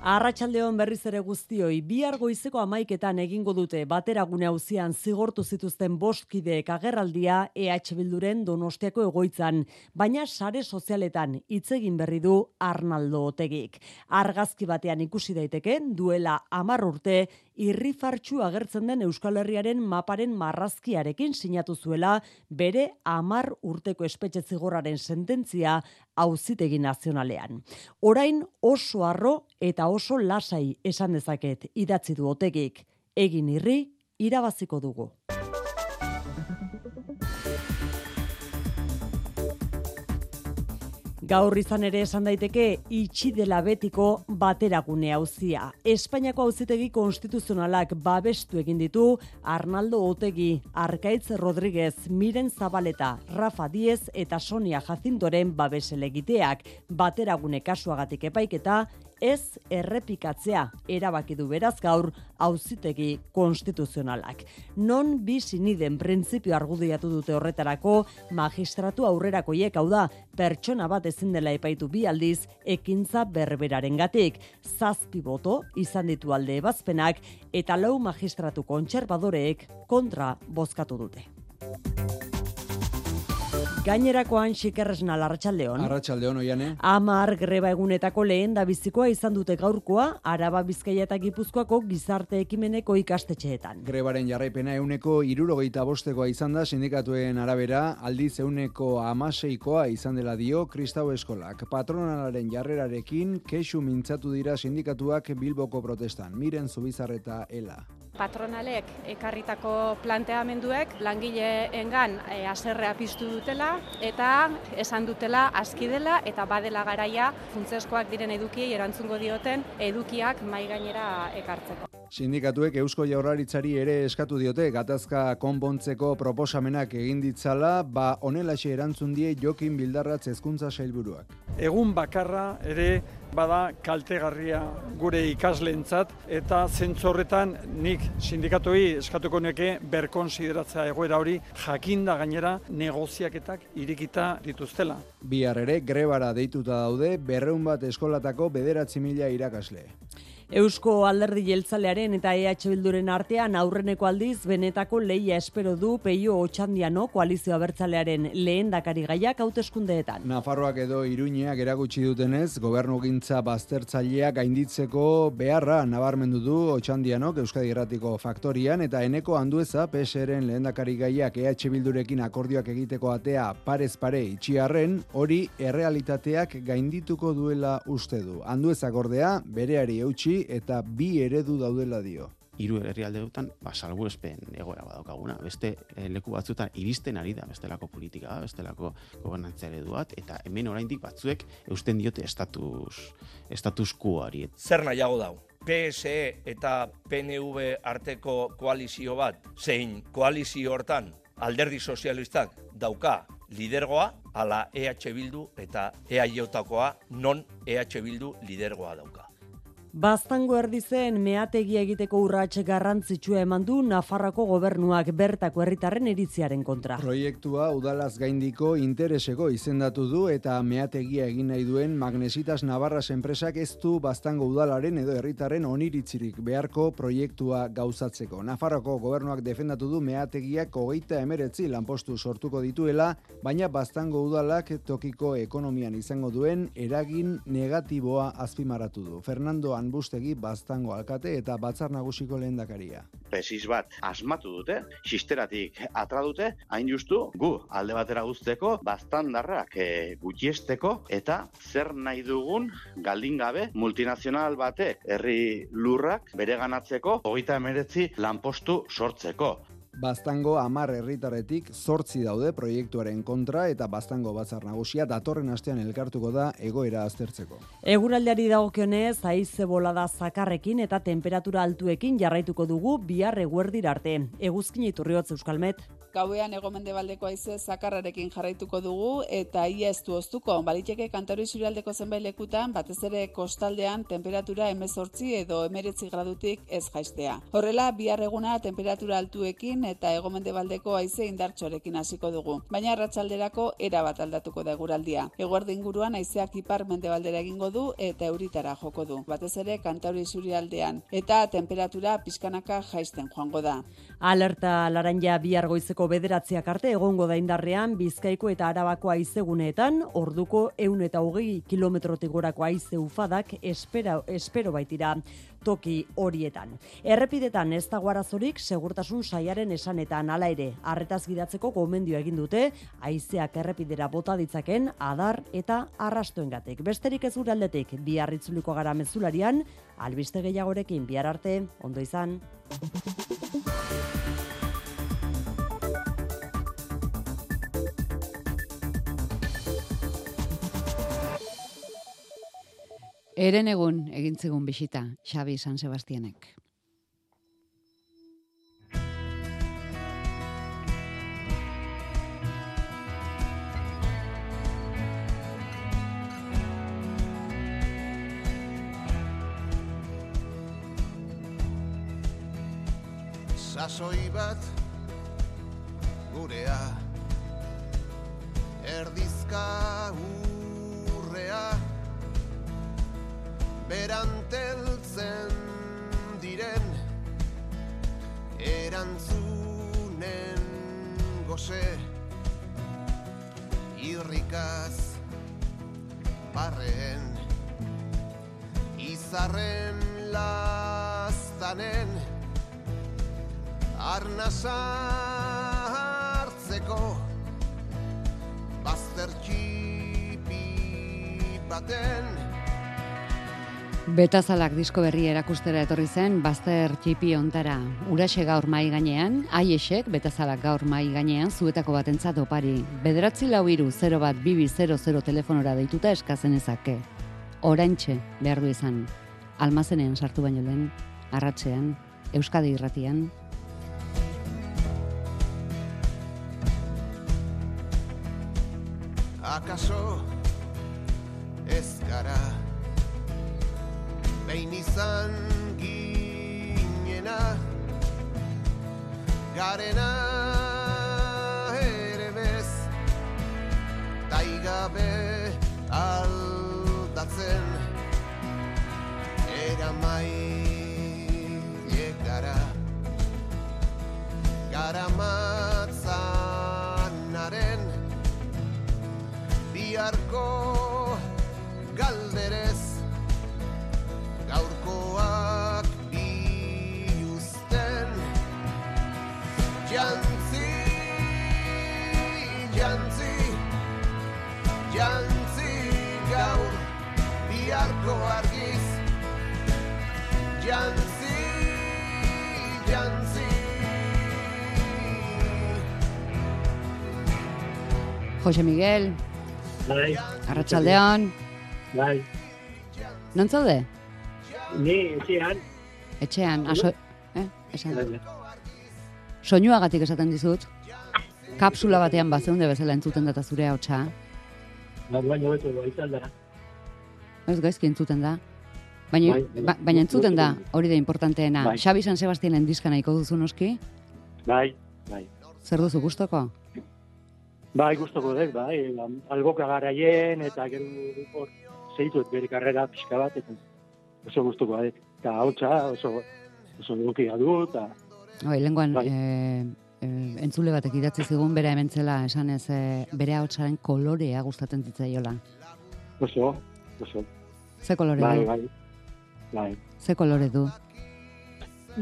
Arratxaldeon berriz ere guztioi, bihar goizeko amaiketan egingo dute bateragune hauzian zigortu zituzten bostkideek agerraldia EH Bilduren donostiako egoitzan, baina sare sozialetan hitz egin berri du Arnaldo Otegik. Argazki batean ikusi daiteke duela amar urte irrifartxu agertzen den Euskal Herriaren maparen marrazkiarekin sinatu zuela bere amar urteko espetxe zigorraren sententzia auzitegi nazionalean. Orain oso arro eta oso lasai esan dezaket idatzi du otegik. Egin irri, irabaziko dugu. Gaur izan ere esan daiteke itxi dela betiko bateragune hauzia. Espainiako auzitegi konstituzionalak babestu egin ditu Arnaldo Otegi, Arkaitz Rodríguez, Miren Zabaleta, Rafa Diez eta Sonia Jacintoren babesele bateragune kasuagatik epaiketa ez errepikatzea erabaki du beraz gaur auzitegi konstituzionalak. Non bi siniden printzipio argudiatu dute horretarako magistratu aurrerakoiek hau da pertsona bat ezin dela epaitu bi aldiz ekintza berberaren gatik. Zazpi boto izan ditu alde ebazpenak eta lau magistratu kontserbadoreek kontra bozkatu dute. Gainerakoan xikerresna larratxaldeon. Arratxaldeon, oiane. Amar greba egunetako lehen da bizikoa izan dute gaurkoa, araba bizkaia eta gipuzkoako gizarte ekimeneko ikastetxeetan. Grebaren jarraipena euneko irurogeita bostekoa izan da sindikatuen arabera, aldiz euneko amaseikoa izan dela dio Kristau Eskolak. Patronalaren jarrerarekin, kexu mintzatu dira sindikatuak Bilboko protestan. Miren Zubizarreta Ela patronalek ekarritako planteamenduek langileengan e, aserrea piztu dutela eta esan dutela aski dela eta badela garaia funtzeskoak diren edukiei erantzungo dioten edukiak mai gainera ekartzeko. Sindikatuek Eusko Jaurlaritzari ere eskatu diote gatazka konpontzeko proposamenak egin ditzala, ba honelaxe erantzun die Jokin Bildarratz hezkuntza sailburuak. Egun bakarra ere bada kaltegarria gure ikasleentzat eta zentzorretan nik sindikatuei eskatuko neke berkonsideratzea egoera hori jakinda gainera negoziaketak irikita dituztela. Bihar ere grebara deituta daude berreun bat eskolatako bederatzi mila irakasle. Eusko alderdi jeltzalearen eta EH Bilduren artean aurreneko aldiz benetako leia espero du peio otxandiano koalizio abertzalearen lehen dakari gaiak hauteskundeetan. Nafarroak edo Iruñeak eragutsi dutenez, gobernu gintza baztertzaileak gainditzeko beharra nabarmendu du otxandianok Euskadi Erratiko Faktorian eta eneko handueza PSRen lehen dakari gaiak EH Bildurekin akordioak egiteko atea parez pare itxiarren, hori errealitateak gaindituko duela uste du. Handuezak ordea, bereari eutxi eta bi eredu daudela dio hiru herrialdeetan ba salbuespen egoera badaukaguna. Beste eh, leku batzuetan iristen ari da bestelako politika, bestelako gobernantza ereduat eta hemen oraindik batzuek eusten diote estatus status quoari. Zer nahiago dau? PSE eta PNV arteko koalizio bat, zein koalizio hortan alderdi sozialistak dauka lidergoa, ala EH Bildu eta EAJ-takoa non EH Bildu lidergoa dauka. Baztango erdizen meategia egiteko urrats garrantzitsua eman du Nafarrako gobernuak bertako herritarren eritziaren kontra. Proiektua udalaz gaindiko intereseko izendatu du eta meategia egin nahi duen Magnesitas Navarras enpresak ez du Baztango udalaren edo herritarren oniritzirik beharko proiektua gauzatzeko. Nafarroko gobernuak defendatu du meategiak hogeita emeretzi lanpostu sortuko dituela, baina Baztango udalak tokiko ekonomian izango duen eragin negatiboa azpimaratu du. Fernando Anbustegi baztango alkate eta batzar nagusiko lehendakaria. Pesis bat asmatu dute, sisteratik atra dute, hain justu gu alde batera guzteko baztandarrak e, gutxiesteko eta zer nahi dugun galdin gabe multinazional bate herri lurrak bere ganatzeko hogeita emeretzi lanpostu sortzeko. Baztango amar herritarretik zortzi daude proiektuaren kontra eta Baztango batzar nagusia datorren astean elkartuko da egoera aztertzeko. Eguraldiari dagokionez, haize bolada zakarrekin eta temperatura altuekin jarraituko dugu bihar eguerdir arte. Eguzkin iturriotz Euskalmet. Gauean egomende baldeko aize zakarrarekin jarraituko dugu eta ia ez du oztuko. Baliteke kantauri zurialdeko zenbait lekutan, batez ere kostaldean temperatura emezortzi edo emeretzi gradutik ez jaistea. Horrela, bihar eguna temperatura altuekin eta egomende baldeko aize indartxorekin hasiko dugu. Baina arratsalderako era bat aldatuko da eguraldia. Eguerdi inguruan aizeak ipar mendebaldera egingo du eta euritara joko du. Batez ere kantauri zurialdean eta temperatura pizkanaka jaisten joango da. Alerta laranja bihar goizeko bederatziak arte egongo da indarrean Bizkaiko eta Arabako haizeguneetan orduko ehun eta hogei kilometrotik gorako haize ufadak espera, espero baitira toki horietan. Errepidetan ez dago arazorik segurtasun saiaren esanetan hala ere harretaz gidatzeko gomendio egin dute haizeak errepidera bota ditzaken adar eta arrastoengatik. Besterik ez uraldetik biarritzuliko gara mezularian albiste gehiagorekin bihar arte ondo izan. Eren egun egintzegun bisita, Xabi San Sebastianek. Sasoi bat gurea Erdizka urrea beranteltzen diren erantzunen goze irrikaz barren izarren lastanen arnasa hartzeko bazter txipi baten Betazalak disko berri erakustera etorri zen Bazter txipi ontara. Uraxe gaur mai gainean, aiesek betazalak gaur mai gainean zuetako batentzat opari. Bederatzi lau iru 0 bat bibi 00 telefonora deituta eskazen ezake. Oraintxe behar du izan. Almazenean sartu baino lehen, arratzean, Euskadi irratian. Macarena. Jose Miguel, Bai. Arratsaldeon. Bai. Non zaude? Ni etxean. Etxean, aso... Eh? Esan. Soinuagatik esaten dizut. Kapsula batean bazeunde bezala entzuten data zure. Ba, baina beto baitan da. Ez gaizki entzuten da. Baina, Bai, bai. ba, baina entzuten da, hori da importanteena. Bai. Xabi San Sebastianen diska nahiko duzu noski? Bai, bai. Zer duzu gustoko? Bai, gustoko dut, bai. Alboka garaien eta gero hor zeitut bere karrera pixka bat eta oso gustoko dut. Eta hautsa oso oso egokia du eta Bai, lenguan Bai. eh, eh, entzule batek idatzi zigun bere hementzela esanez eh, bere ahotsaren kolorea gustatzen zitzaiola. oso, oso. Ze kolore Bai, du? bai. Bai. Ze kolore du?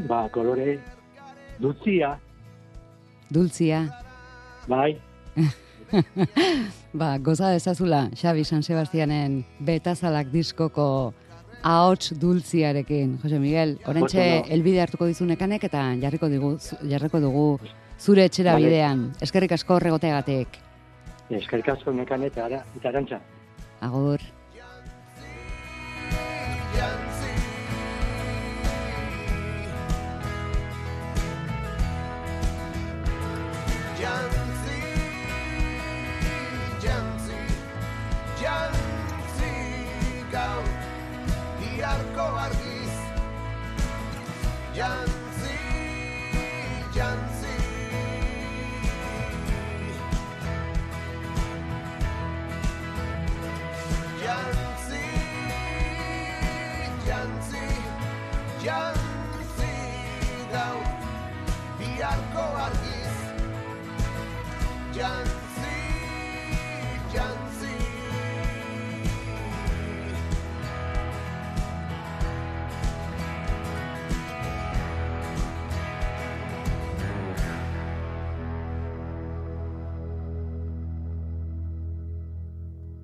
Ba, kolore dultzia, Dultzia. bai. ba, goza dezazula Xabi San Sebastianen betazalak diskoko ahots dultziarekin. Jose Miguel, orentxe elbide hartuko dizunekanek eta jarriko digu, zu- jarriko dugu zure etxera Vale. bidean. Eskerrik asko horregoteagatik. Eskerrik asko nekan eta ara, eta arantza. Agur. Jantzi, jantzi Jantzi, jantzi, jantzi gaur biharko argiz Jantzi